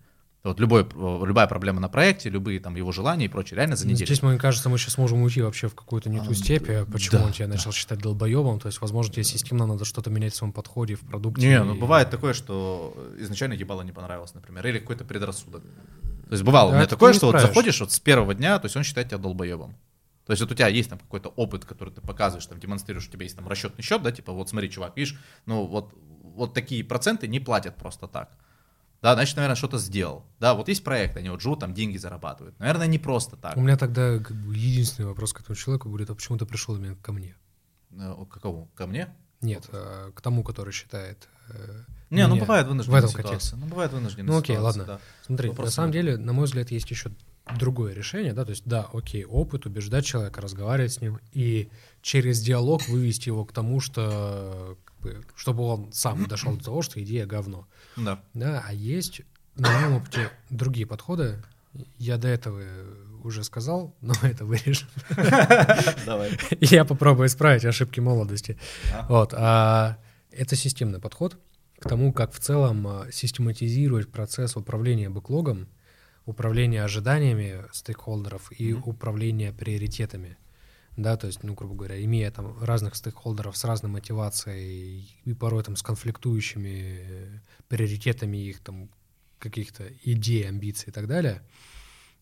Вот любой, э, любая проблема на проекте, любые там его желания и прочее, реально за Ну, неделю. Здесь, мне кажется, мы сейчас можем уйти вообще в какую-то не ту А, степь, почему да, он тебя начал считать долбоебом. То есть, возможно, тебе системно надо что-то менять в своем подходе, в продукте. Не, ну и- бывает такое, что изначально ебало не понравилось, например, или какой-то предрассудок. То есть бывало Да, у меня такое, что вот заходишь вот с первого дня, то есть он считает тебя долбоебом. То есть вот у тебя есть там какой-то опыт, который ты показываешь, там демонстрируешь, у тебя есть там расчетный счет, да, типа вот смотри, чувак, видишь, ну вот, вот такие проценты не платят просто так. Да, значит, наверное, что-то сделал. Да, вот есть проект, они вот живут, там деньги зарабатывают. Наверное, не просто так. У меня тогда как бы, единственный вопрос к этому человеку будет, а почему ты пришел именно ко мне? Э, К кому? Ко мне? Нет, а, к тому, который считает... э, Не, ну меня бывает в вынужденная этом ситуация. контексте. Ну, бывает вынужденная Ну, окей, ситуация, ладно. да. Смотри, Вопрос на самом в этом. деле, на мой взгляд, есть еще другое решение, да, то есть, да, окей, опыт, убеждать человека, разговаривать с ним и через диалог вывести его к тому, что, бы, чтобы он сам дошел до того, что идея говно. Да. Да, а есть на моем опыте другие подходы. Я до этого уже сказал, но это вырежем. Давай. Я попробую исправить ошибки молодости. А. Вот. А это системный подход к тому, как в целом а, систематизировать процесс управления бэклогом, управления ожиданиями стейкхолдеров и Мгм. управления приоритетами. Да, то есть, ну, грубо говоря, имея там разных стейкхолдеров с разной мотивацией и порой там с конфликтующими э, приоритетами их там каких-то идей, амбиций и так далее,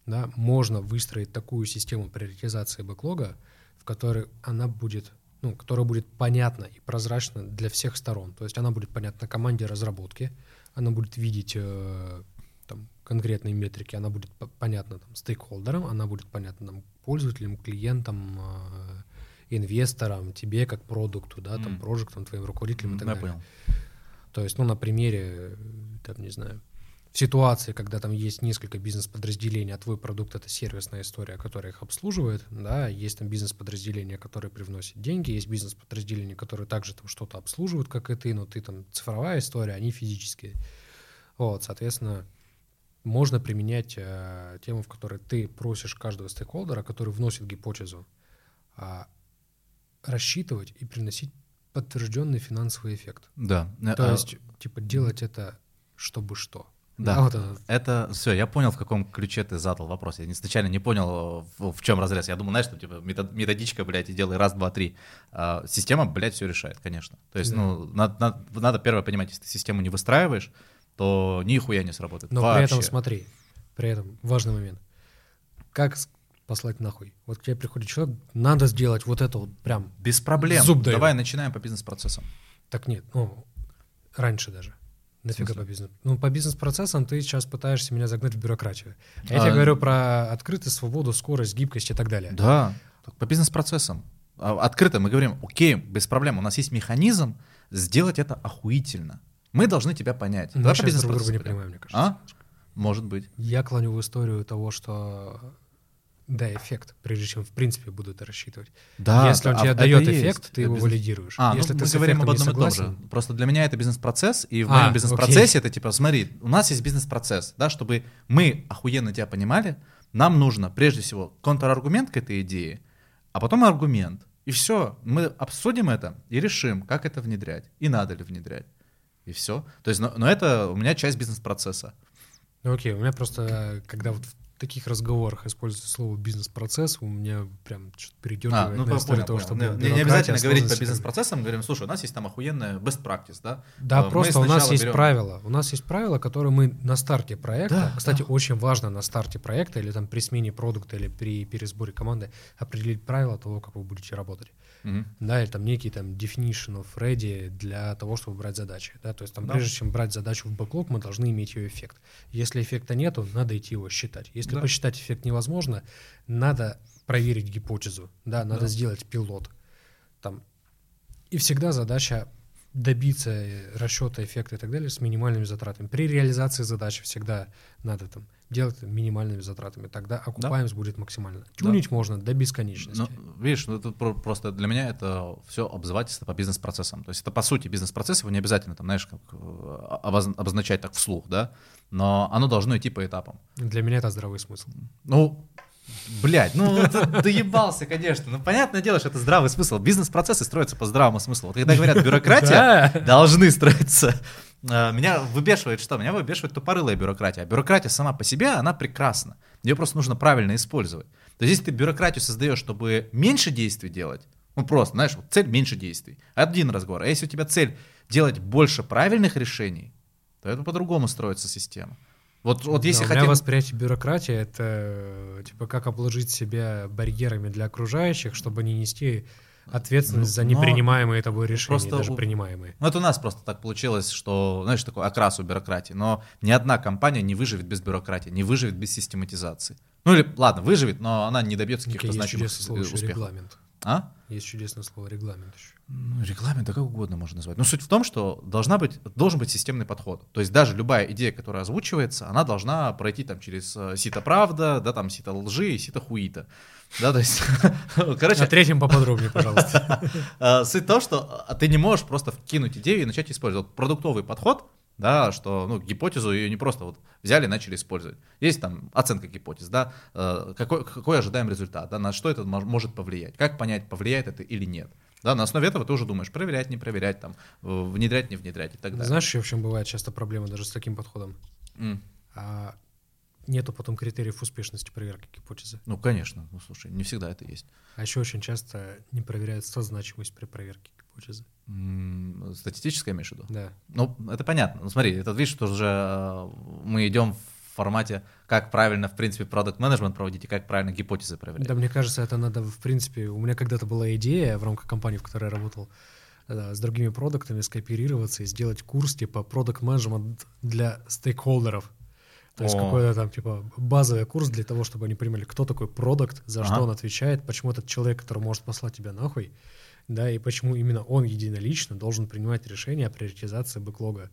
да, можно выстроить такую систему приоритизации бэклога, в которой она будет, ну, которая будет понятна и прозрачна для всех сторон. То есть она будет понятна команде разработки, она будет видеть э, там, конкретные метрики, она будет по- понятна там, стейкхолдерам, она будет понятна там, пользователям, клиентам, э, инвесторам, тебе как продукту, да, там, прожектам, твоим руководителям и так Я далее. понял. То есть, ну, на примере, там, не знаю, в ситуации, когда там есть несколько бизнес-подразделений, а твой продукт — это сервисная история, которая их обслуживает, да, есть там бизнес-подразделения, которые привносят деньги, есть бизнес-подразделения, которые также там что-то обслуживают, как и ты, но ты там цифровая история, они физические. Вот, соответственно, можно применять э, тему, в которой ты просишь каждого стейкхолдера, который вносит гипотезу, а, рассчитывать и приносить подтвержденный финансовый эффект. Да. То А, есть, типа, делать это чтобы что. Да, вот это. это все, я понял, в каком ключе ты задал вопрос. Я изначально не понял, в, в чем разрез. Я думал, знаешь, что типа метод- методичка, блядь, и делай раз, два, три. А, система, блядь, все решает, конечно. То есть, Да. ну, надо, надо, надо первое понимать, если ты систему не выстраиваешь, то нихуя не сработает. Но Вообще. при этом смотри, при этом важный момент. Как послать нахуй? Вот к тебе приходит человек, надо сделать вот это вот прям. Без проблем. Зуб даю. Давай начинаем по бизнес-процессам. Так нет, ну, раньше даже. Нафига по бизнес? Ну, по бизнес-процессам ты сейчас пытаешься меня загнать в бюрократию. Я А, тебе говорю про открытость, свободу, скорость, гибкость и так далее. Да, по бизнес-процессам. А, Открыто мы говорим, окей, без проблем, у нас есть механизм сделать это охуительно. Мы должны тебя понять. Мы Давай по сейчас друг друга не понимаем, мне кажется. А? Может быть. Я клоню в историю того, что да, эффект, прежде чем в принципе буду это рассчитывать. Да, Если он а тебе дает есть. эффект, ты Это его бизнес- валидируешь. А, Если ну, ты мы говорим об одном и том же. Просто для меня это бизнес-процесс, и в А, моем бизнес-процессе это типа, смотри, у нас есть бизнес-процесс, да, чтобы мы охуенно тебя понимали, нам нужно прежде всего контраргумент к этой идее, а потом аргумент. И все, мы обсудим это и решим, как это внедрять, и надо ли внедрять. И все. То есть, но, но это у меня часть бизнес-процесса. Ну окей, у меня просто, когда вот в таких разговорах используется слово бизнес-процесс, у меня прям что-то А, передергивает ну, на понял, того, понял. что Не- не, обязательно говорить по бизнес-процессам, говорим, слушай, у нас есть там охуенная best practice, да? Да, Э, мы просто у нас есть берем- правила. У нас есть правила, которые мы на старте проекта, Да, кстати, да. очень важно на старте проекта или там при смене продукта или при пересборе команды определить правила того, как вы будете работать. Мгм. Да, или там некий там definition of ready для того, чтобы брать задачи. Да, то есть там Да. прежде чем брать задачу в бэклог, мы должны иметь ее эффект. Если эффекта нету, надо идти его считать. Если Да. посчитать эффект невозможно, надо проверить гипотезу, да, надо Да. сделать пилот. Там. И всегда задача добиться э, расчета эффекта и так далее с минимальными затратами. При реализации задачи всегда надо там делать минимальными затратами, тогда окупаемость будет максимальна. Тюнить можно до бесконечности. Ну, видишь, ну, тут про- просто для меня это все обзывательство по бизнес-процессам. То есть это по сути бизнес-процесс, его не обязательно там, знаешь, как э, обоз- обозначать так вслух, да, но оно должно идти по этапам. Для меня это здравый смысл. Ну, блядь, ну ты доебался, конечно. Ну, понятное дело, что это здравый смысл. Бизнес-процессы строятся по здравому смыслу. Вот когда говорят бюрократия, должны строиться. А, Меня выбешивает что? Меня выбешивает тупорылая бюрократия. А бюрократия сама по себе, она прекрасна. Ее просто нужно правильно использовать. То есть если ты бюрократию создаешь, чтобы меньше действий делать, ну просто, знаешь, вот цель меньше действий. Один разговор. А если у тебя цель делать больше правильных решений, то это по-другому строится система. Вот, вот если Да, у меня хотим... восприятие бюрократии это э, типа как обложить себя барьерами для окружающих, чтобы не нести ответственность Ну, за но непринимаемые тобой решения, просто даже у- принимаемые. Ну, это у нас просто так получилось, что, знаешь, такой окрас у бюрократии. Но ни одна компания не выживет без бюрократии, не выживет без систематизации. Ну или, ладно, выживет, но она не добьется Окей, каких-то значимых э, успехов. регламент. А? Есть чудесное слово регламент еще. Ну, регламент, да как угодно можно назвать. Но суть в том, что должна быть, должен быть системный подход. То есть даже любая идея, которая озвучивается, она должна пройти там через э, сито правда, да, там сито лжи и сито хуита. Да, то есть, короче, О третьем поподробнее, пожалуйста. А, Суть в том, что а, ты не можешь просто вкинуть идею и начать использовать. Продуктовый подход, да, что ну, гипотезу ее не просто вот взяли и начали использовать. Есть там оценка гипотез, да, э, какой, какой ожидаем результат, да, на что это мож- может повлиять, как понять, повлияет это или нет. Да, на основе этого ты уже думаешь, проверять, не проверять, там, внедрять, не внедрять и так далее. Знаешь, еще в чем бывает часто проблема даже с таким подходом? М. А, Нету потом критериев успешности проверки гипотезы. Ну, конечно, ну, слушай, не всегда это есть. А еще очень часто не проверяют созначимость при проверке гипотезы. М, Статистическое имеешь в виду? Да. Ну, это понятно. Ну, смотри, это видишь, что уже э, мы идем в формате, как правильно, в принципе, продукт менеджмент проводить и как правильно гипотезы проверять. Да, мне кажется, это надо, в принципе, у меня когда-то была идея в рамках компании, в которой я работал, э, с другими продуктами скооперироваться и сделать курс типа продукт менеджмент для стейкхолдеров. То есть какой-то там типа базовый курс для того, чтобы они понимали, кто такой продукт, за что он отвечает, почему этот человек, который может послать тебя нахуй, да, и почему именно он единолично должен принимать решение о приоритизации бэклога.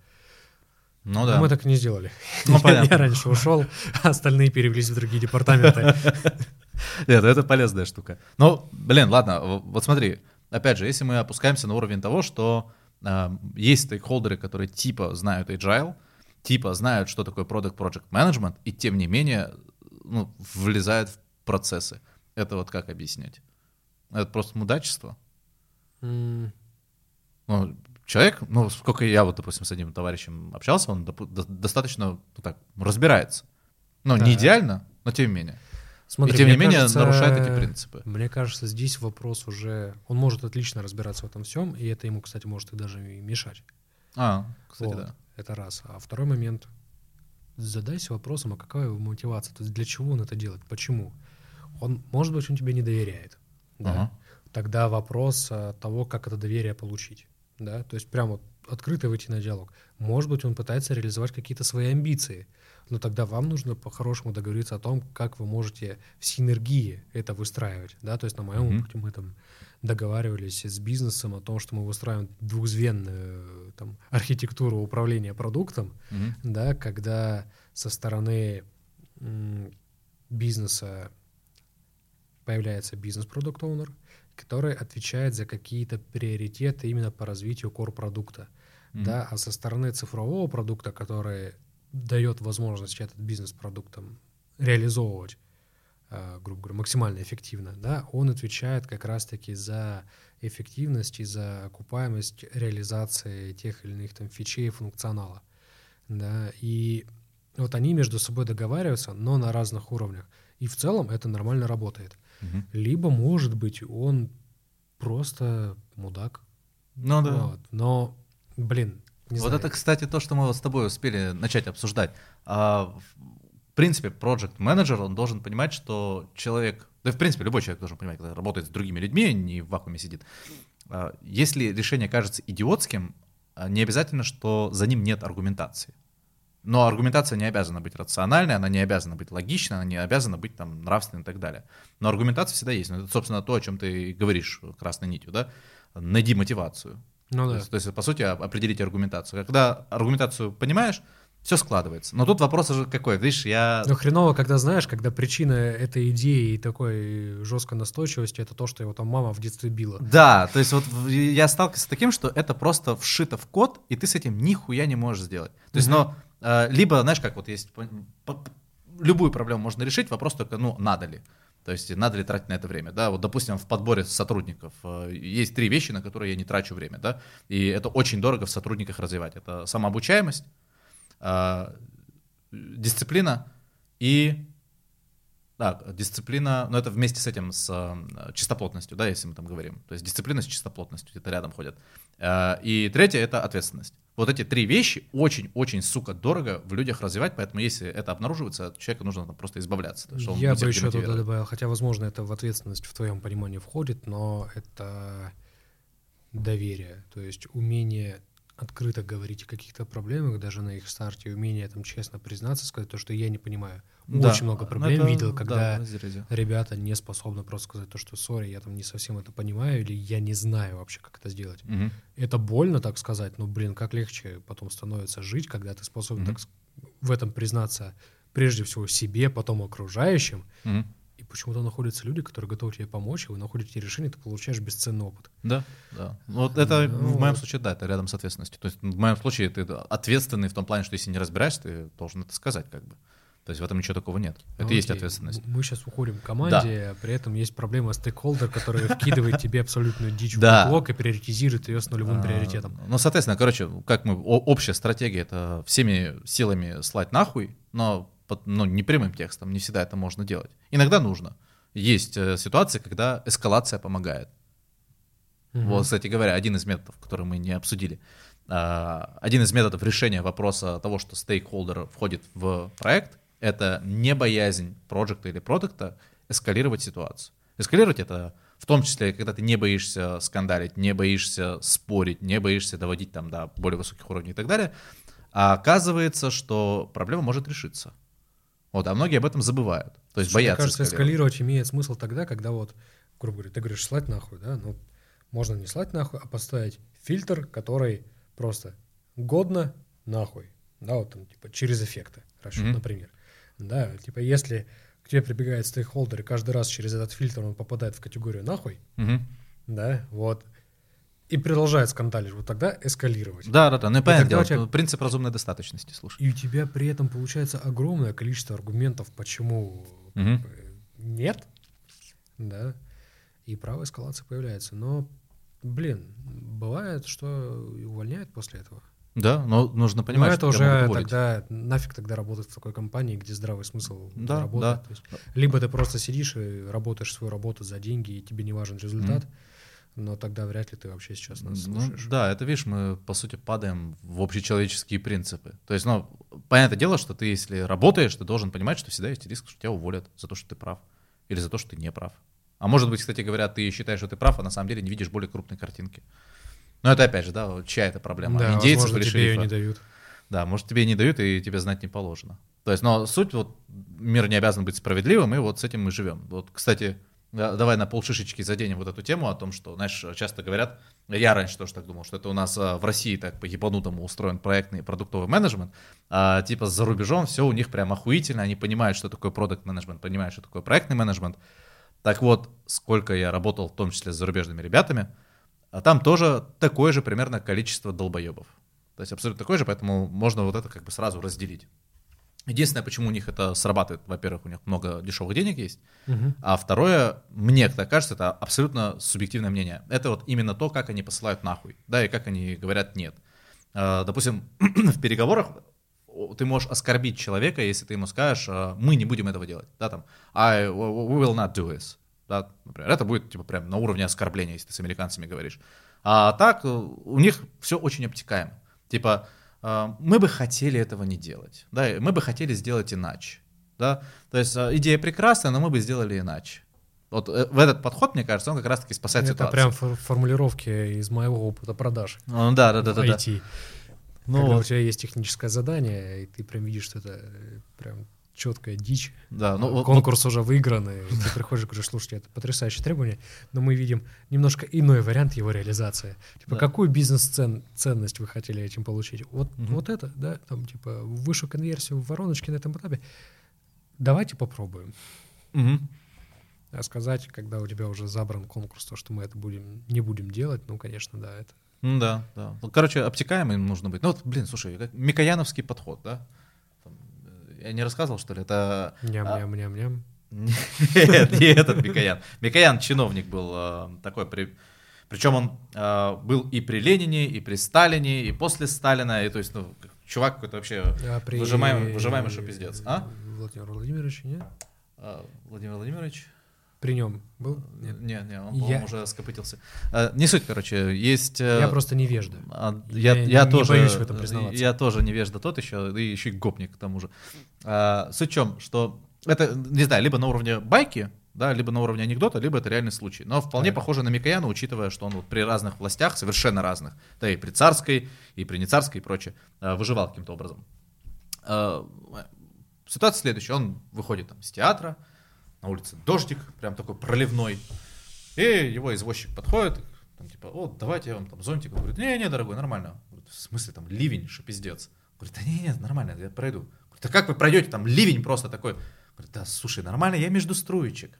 Ну Но да. Мы так и не сделали. Ну, понятно. Я раньше ушел, а остальные перевелись в другие департаменты. Нет, это полезная штука. Ну, блин, ладно, вот смотри, опять же, если мы опускаемся на уровень того, что э, есть стейкхолдеры, которые типа знают agile, типа знают, что такое product project management, и тем не менее ну, влезают в процессы. Это вот как объяснять? Это просто мудачество? М, Ну, человек, ну, сколько я вот, допустим, с одним товарищем общался, он допу- до- достаточно, ну, так, разбирается. Ну, не Да. идеально, но тем не менее. Смотри, И тем не менее кажется, нарушает эти принципы. Мне кажется, здесь вопрос уже... Он может отлично разбираться в этом всем, и это ему, кстати, может и даже и мешать. А, кстати, Вот, да. Это раз. А второй момент. Задайся вопросом, а какая его мотивация? То есть для чего он это делает? Почему? Он, может быть, он тебе не доверяет. Да? Ага. Тогда вопрос а, того, как это доверие получить. Да? То есть прямо вот открыто выйти на диалог. Может быть, он пытается реализовать какие-то свои амбиции. Но тогда вам нужно по-хорошему договориться о том, как вы можете в синергии это выстраивать. Да? То есть на моем Мгм. опыте мы там договаривались с бизнесом о том, что мы выстраиваем двухзвенную э, там, архитектуру управления продуктом, Мгм. да, когда со стороны бизнеса появляется бизнес-продукт оунер который отвечает за какие-то приоритеты именно по развитию core-продукта. Мгм. Да, а со стороны цифрового продукта, который дает возможность этот бизнес-продукт там реализовывать, э, грубо говоря, максимально эффективно, да, он отвечает как раз-таки за эффективность и за окупаемость реализации тех или иных там фичей и функционала. Да, и вот они между собой договариваются, но на разных уровнях. И в целом это нормально работает. Мгм. Либо, может быть, он просто мудак. Ну да. Вот. Но, блин, не вот знаю. это, кстати, то, что мы вот с тобой успели начать обсуждать. А, в принципе, project менеджер он должен понимать, что человек, да, в принципе, любой человек должен понимать, когда работает с другими людьми, не в вакууме сидит. А, Если решение кажется идиотским, а, не обязательно, что за ним нет аргументации. Но аргументация не обязана быть рациональной, она не обязана быть логичной, она не обязана быть там нравственной и так далее. Но аргументация всегда есть. Ну, это, собственно, то, о чем ты говоришь красной нитью, да? Найди мотивацию. Ну То да. есть, то есть, по сути, оп- определить аргументацию. Когда аргументацию понимаешь, все складывается. Но тут вопрос уже какой. Видишь, я... Но хреново, когда знаешь, когда причина этой идеи и такой жесткой настойчивости это то, что его там мама в детстве била. Да, то есть вот я сталкивался с таким, что это просто вшито в код, и ты с этим нихуя не можешь сделать. То есть, Мгм. но э, либо, знаешь, как вот есть, любую проблему можно решить, вопрос только, ну, надо ли. То есть надо ли тратить на это время, да, вот, допустим, в подборе сотрудников э, есть три вещи, на которые я не трачу время, да, и это очень дорого в сотрудниках развивать. Это самообучаемость, э, дисциплина и да, дисциплина, но это вместе с этим, с э, чистоплотностью, да, если мы там говорим. То есть дисциплина с чистоплотностью где-то рядом ходят. Э, И третье — это ответственность. Вот эти три вещи очень-очень, сука, дорого в людях развивать, поэтому если это обнаруживается, от человека нужно там просто избавляться. то есть он Я бы еще туда добавил, хотя, возможно, это в ответственность в твоем понимании входит, но это доверие, то есть умение открыто говорить о каких-то проблемах, даже на их старте, умение там честно признаться, сказать то, что я не понимаю. Да, Очень много ну проблем это, видел, да, когда разрезе. ребята не способны просто сказать то, что сори, я там не совсем это понимаю, или я не знаю вообще, как это сделать. Мгм. Это больно, так сказать, но, блин, как легче потом становится жить, когда ты способен Мгм. так в этом признаться прежде всего себе, потом окружающим, Мгм. Почему-то находятся люди, которые готовы тебе помочь, и вы находите решение, ты получаешь бесценный опыт. Да, да. Вот это Ну, в моем случае, да, это рядом с ответственностью. То есть в моем случае ты ответственный в том плане, что если не разбираешься, ты должен это сказать как бы. То есть в этом ничего такого нет. Это Ну, и есть окей, ответственность. Мы сейчас уходим к команде, а при этом есть проблема стейкхолдер, который вкидывает тебе абсолютную дичь в Да. блок и приоритизирует ее с нулевым А, приоритетом. Ну, соответственно, короче, как мы, общая стратегия это всеми силами слать нахуй, но ну, не прямым текстом, не всегда это можно делать. Иногда нужно. Есть э, ситуации, когда эскалация помогает. Мгм. Вот, кстати говоря, один из методов, который мы не обсудили. А, Один из методов решения вопроса того, что стейкхолдер входит в проект, это не боязнь проекта или продукта эскалировать ситуацию. Эскалировать это в том числе, когда ты не боишься скандалить, не боишься спорить, не боишься доводить там до более высоких уровней и так далее. А оказывается, что проблема может решиться. Вот, а многие об этом забывают. То есть Слушай, боятся Мне кажется, эскалировать. эскалировать имеет смысл тогда, когда вот, грубо говоря, ты говоришь слать нахуй, да, ну, можно не слать нахуй, а поставить фильтр, который просто годно нахуй, да, вот там, типа, через эффекты, расчет, Мгм. например. Да, типа, если к тебе прибегает стейкхолдер, и каждый раз через этот фильтр он попадает в категорию нахуй, Мгм. да, вот, и продолжает скандалить, вот тогда эскалировать. Да, да, да. Ну и понятное дело, тебя- принцип разумной достаточности, слушай. И у тебя при этом получается огромное количество аргументов, почему бы, нет, да, и право эскалации появляется. Но блин, бывает, что увольняют после этого. Да, но нужно Но понимать, это что уже тогда нафиг тогда работать в такой компании, где здравый смысл Да, работает. да. То есть либо ты просто сидишь и работаешь свою работу за деньги, и тебе не важен результат, но тогда вряд ли ты вообще сейчас нас Ну, слушаешь. да, это, видишь, мы, по сути, падаем в общечеловеческие принципы. То есть, ну, понятное дело, что ты, если работаешь, ты должен понимать, что всегда есть риск, что тебя уволят за то, что ты прав. Или за то, что ты не прав. А может быть, кстати говоря, ты считаешь, что ты прав, а на самом деле не видишь более крупной картинки. Но это, опять же, да, чья это проблема? Да, Индейцев возможно, или тебе ее не дают. Да, может, тебе не дают, и тебе знать не положено. То есть, но суть, вот, мир не обязан быть справедливым, и вот с этим мы живем. Вот, кстати, да, давай на полшишечки заденем вот эту тему о том, что, знаешь, часто говорят, я раньше тоже так думал, что это у нас а, в России так по-ебанутому устроен проектный продуктовый менеджмент, а типа за рубежом все у них прям охуительно, они понимают, что такое продукт менеджмент, понимают, что такое проектный менеджмент. Так вот, сколько я работал, в том числе с зарубежными ребятами, а там тоже такое же примерно количество долбоебов. То есть абсолютно такое же, поэтому можно вот это как бы сразу разделить. Единственное, почему у них это срабатывает, во-первых, у них много дешевых денег есть, Мгм. а второе, мне так кажется, это абсолютно субъективное мнение. Это вот именно то, как они посылают нахуй, да, и как они говорят нет. А, Допустим, в переговорах ты можешь оскорбить человека, если ты ему скажешь, а, мы не будем этого делать, да, там, I, we will not do this, да, например, это будет, типа, прям на уровне оскорбления, если ты с американцами говоришь. А так, э, у них все очень обтекаемо. Типа, мы бы хотели этого не делать, да, мы бы хотели сделать иначе, да, то есть э, идея прекрасная, но мы бы сделали иначе. Вот э, в этот подход, мне кажется, он как раз-таки спасает Это ситуацию. прям фор- формулировки из моего опыта продаж. Ну, да, да, да, да, да. IT. Ну, Когда вот, у тебя есть техническое задание, и ты прям видишь, что это э, прям четкая дичь. да, ну, вот- Конкурс уже выигран, и ты приходишь и говоришь, слушайте, это потрясающее требование, но мы видим немножко иной вариант его реализации. Типа, Да. какую бизнес-ценность вы хотели этим получить? Вот, Мгм. вот это, да, там, типа, высшую конверсию в вороночке на этом этапе. Давайте попробуем. Мгм. А сказать, когда у тебя уже забран конкурс, то, что мы это будем, не будем делать, ну, конечно, да, это Ну Да, да. Ну, короче, обтекаемым нужно быть. Ну вот, блин, слушай, как Микояновский подход, да? Я не рассказывал, что ли? Это... а, ням-ням-ням-ням. Нет, не этот Микоян. Микоян чиновник был э, такой, при... причем он э, был и при Ленине, и при Сталине, и после Сталина, и то есть, ну, чувак какой-то вообще А при- выжимаемый, выжимаемый, что пиздец. А? Владимир Владимирович, нет? А, Владимир Владимирович? При нем был? Нет. Не, не, он, Я- уже скопытился. А, Не суть, короче, есть... э, Я просто невежда. А, Я, Я я, не тоже, боюсь в этом признаваться. я тоже невежда тот еще, и еще и гопник к тому же. А, суть в чем, что это, не знаю, либо на уровне байки, да, либо на уровне анекдота, либо это реальный случай. Но вполне Так. похоже на Микояна, учитывая, что он вот при разных властях, совершенно разных, да и при царской, и при нецарской и прочее, выживал каким-то образом. Ситуация следующая. Он выходит там с театра, на улице дождик, прям такой проливной, и его извозчик подходит, там, типа, о, давайте я вам там зонтик. Он говорит, не-не, дорогой, нормально. Говорит, в смысле, там ливень, что пиздец. Говорит, да не-не, нормально, я пройду. Говорит, а как вы пройдете, там ливень просто такой. Говорит, да, слушай, нормально, я между струечек.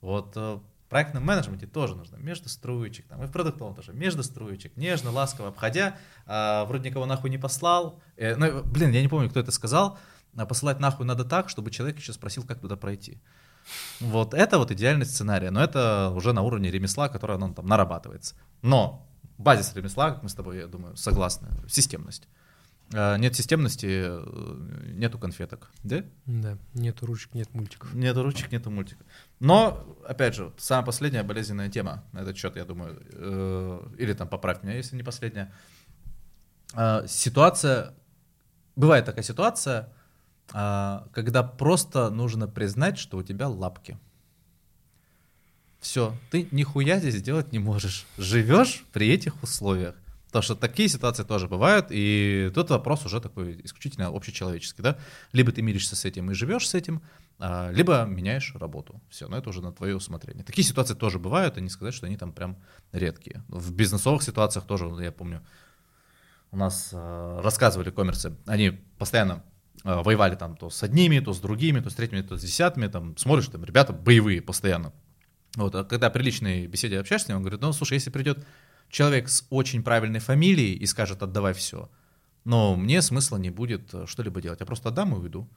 Вот э, в проектном менеджменте тоже нужно между струечек, там, и в продуктовом тоже, между струечек, нежно, ласково обходя, а, вроде никого нахуй не послал. Э, ну, блин, я не помню, кто это сказал, а посылать нахуй надо так, чтобы человек еще спросил, как туда пройти. Вот это вот идеальный сценарий, но это уже на уровне ремесла, которое ну, там нарабатывается. Но базис ремесла, как мы с тобой, я думаю, согласны, системность. Э, Нет системности, э, нету конфеток, да? Да, нету ручек, нет мультиков. Нету ручек, нету мультика. Но, опять же, самая последняя болезненная тема на этот счет, я думаю, э, или там поправь меня, если не последняя. Э, Ситуация, бывает такая ситуация, когда просто нужно признать, что у тебя лапки. Все, ты нихуя здесь сделать не можешь. Живешь при этих условиях. Потому что такие ситуации тоже бывают, и тут вопрос уже такой исключительно общечеловеческий, да? Либо ты миришься с этим и живешь с этим, а, либо меняешь работу. Все, но это уже на твое усмотрение. Такие ситуации тоже бывают, и не сказать, что они там прям редкие. В бизнесовых ситуациях тоже, я помню, у нас э, рассказывали коммерцы, они постоянно воевали там то с одними, то с другими, то с третьими, то с десятыми, там смотришь, там ребята боевые постоянно. Вот, а когда при личной беседе общаешься с ним, он говорит, ну, слушай, если придет человек с очень правильной фамилией и скажет, отдавай все, но мне смысла не будет э, что-либо делать, я просто отдам и уйду.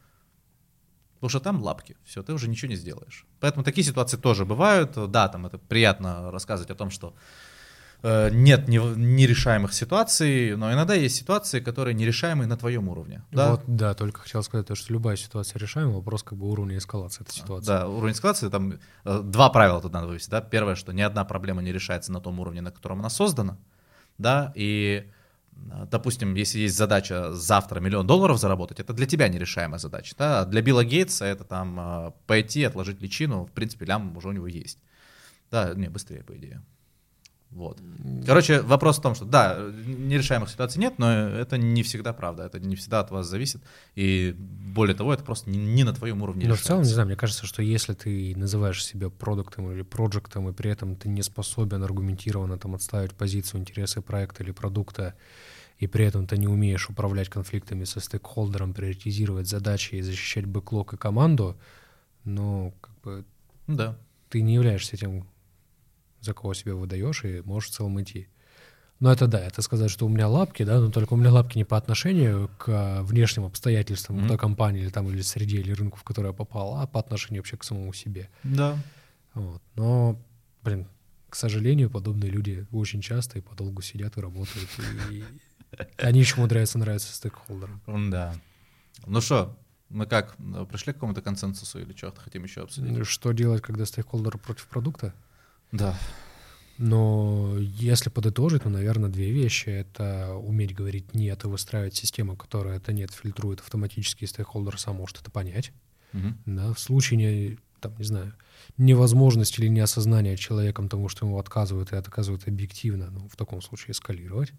Потому что там лапки, все, ты уже ничего не сделаешь. Поэтому такие ситуации тоже бывают. Да, там это приятно рассказывать о том, что э, нет не- нерешаемых ситуаций, но иногда есть ситуации, которые нерешаемые на твоем уровне. Да, Вот, да, только хотел сказать, то, что любая ситуация решаема, вопрос как бы уровня эскалации этой ситуации. Да, уровень эскалации, там э, два правила тут надо вывести, да. Первое, что ни одна проблема не решается на том уровне, на котором она создана, да, и, э, допустим, если есть задача завтра миллион долларов заработать, это для тебя нерешаемая задача, да, а для Билла Гейтса это там э, пойти, отложить личину, в принципе, лям уже у него есть. Да, не, быстрее, по идее. Вот. Короче, вопрос в том, что да, нерешаемых ситуаций нет, но это не всегда правда, это не всегда от вас зависит, и более того, это просто не, не на твоем уровне Но в целом, не решается. знаю, мне кажется, что если ты называешь себя продуктом или проектом, и при этом ты не способен аргументированно там отставить позицию, интересы проекта или продукта, и при этом ты не умеешь управлять конфликтами со стейкхолдером, приоритизировать задачи и защищать бэклог и команду, ну, как бы Да. ты не являешься тем, за кого себя выдаешь, и можешь в целом идти. Но это да, это сказать, что у меня лапки, да, но только у меня лапки не по отношению к а, внешним обстоятельствам Мгм. той компании или там или среде или рынку, в который я попал, а по отношению вообще к самому себе. Да. Вот. Но, блин, к сожалению, подобные люди очень часто и подолгу сидят и работают, и они еще умудряются нравиться стейкхолдерам. Да. Ну что, мы как, пришли к какому-то консенсусу или что-то хотим еще обсудить? Что делать, когда стейкхолдер против продукта? Да. Но если подытожить, то, наверное, две вещи. Это уметь говорить «нет» и выстраивать систему, которая это «нет» фильтрует автоматически, и стейкхолдер сам может это понять. Мгм. Да, в случае, не, там, не знаю, невозможности или неосознания человеком того, что ему отказывают и отказывают объективно, ну, в таком случае эскалировать.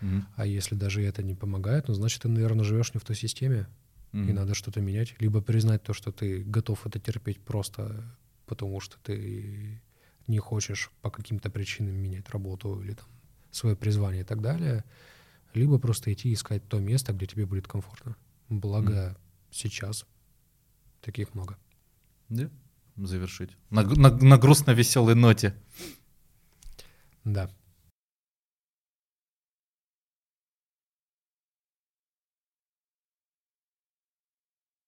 Мгм. А если даже это не помогает, ну, значит, ты, наверное, живешь не в той системе, и Мгм. надо что-то менять. Либо признать то, что ты готов это терпеть просто потому, что ты не хочешь по каким-то причинам менять работу или там свое призвание и так далее. Либо просто идти искать то место, где тебе будет комфортно. Благо сейчас таких много. Да. Завершить. На, на, на грустно-веселой ноте. Да.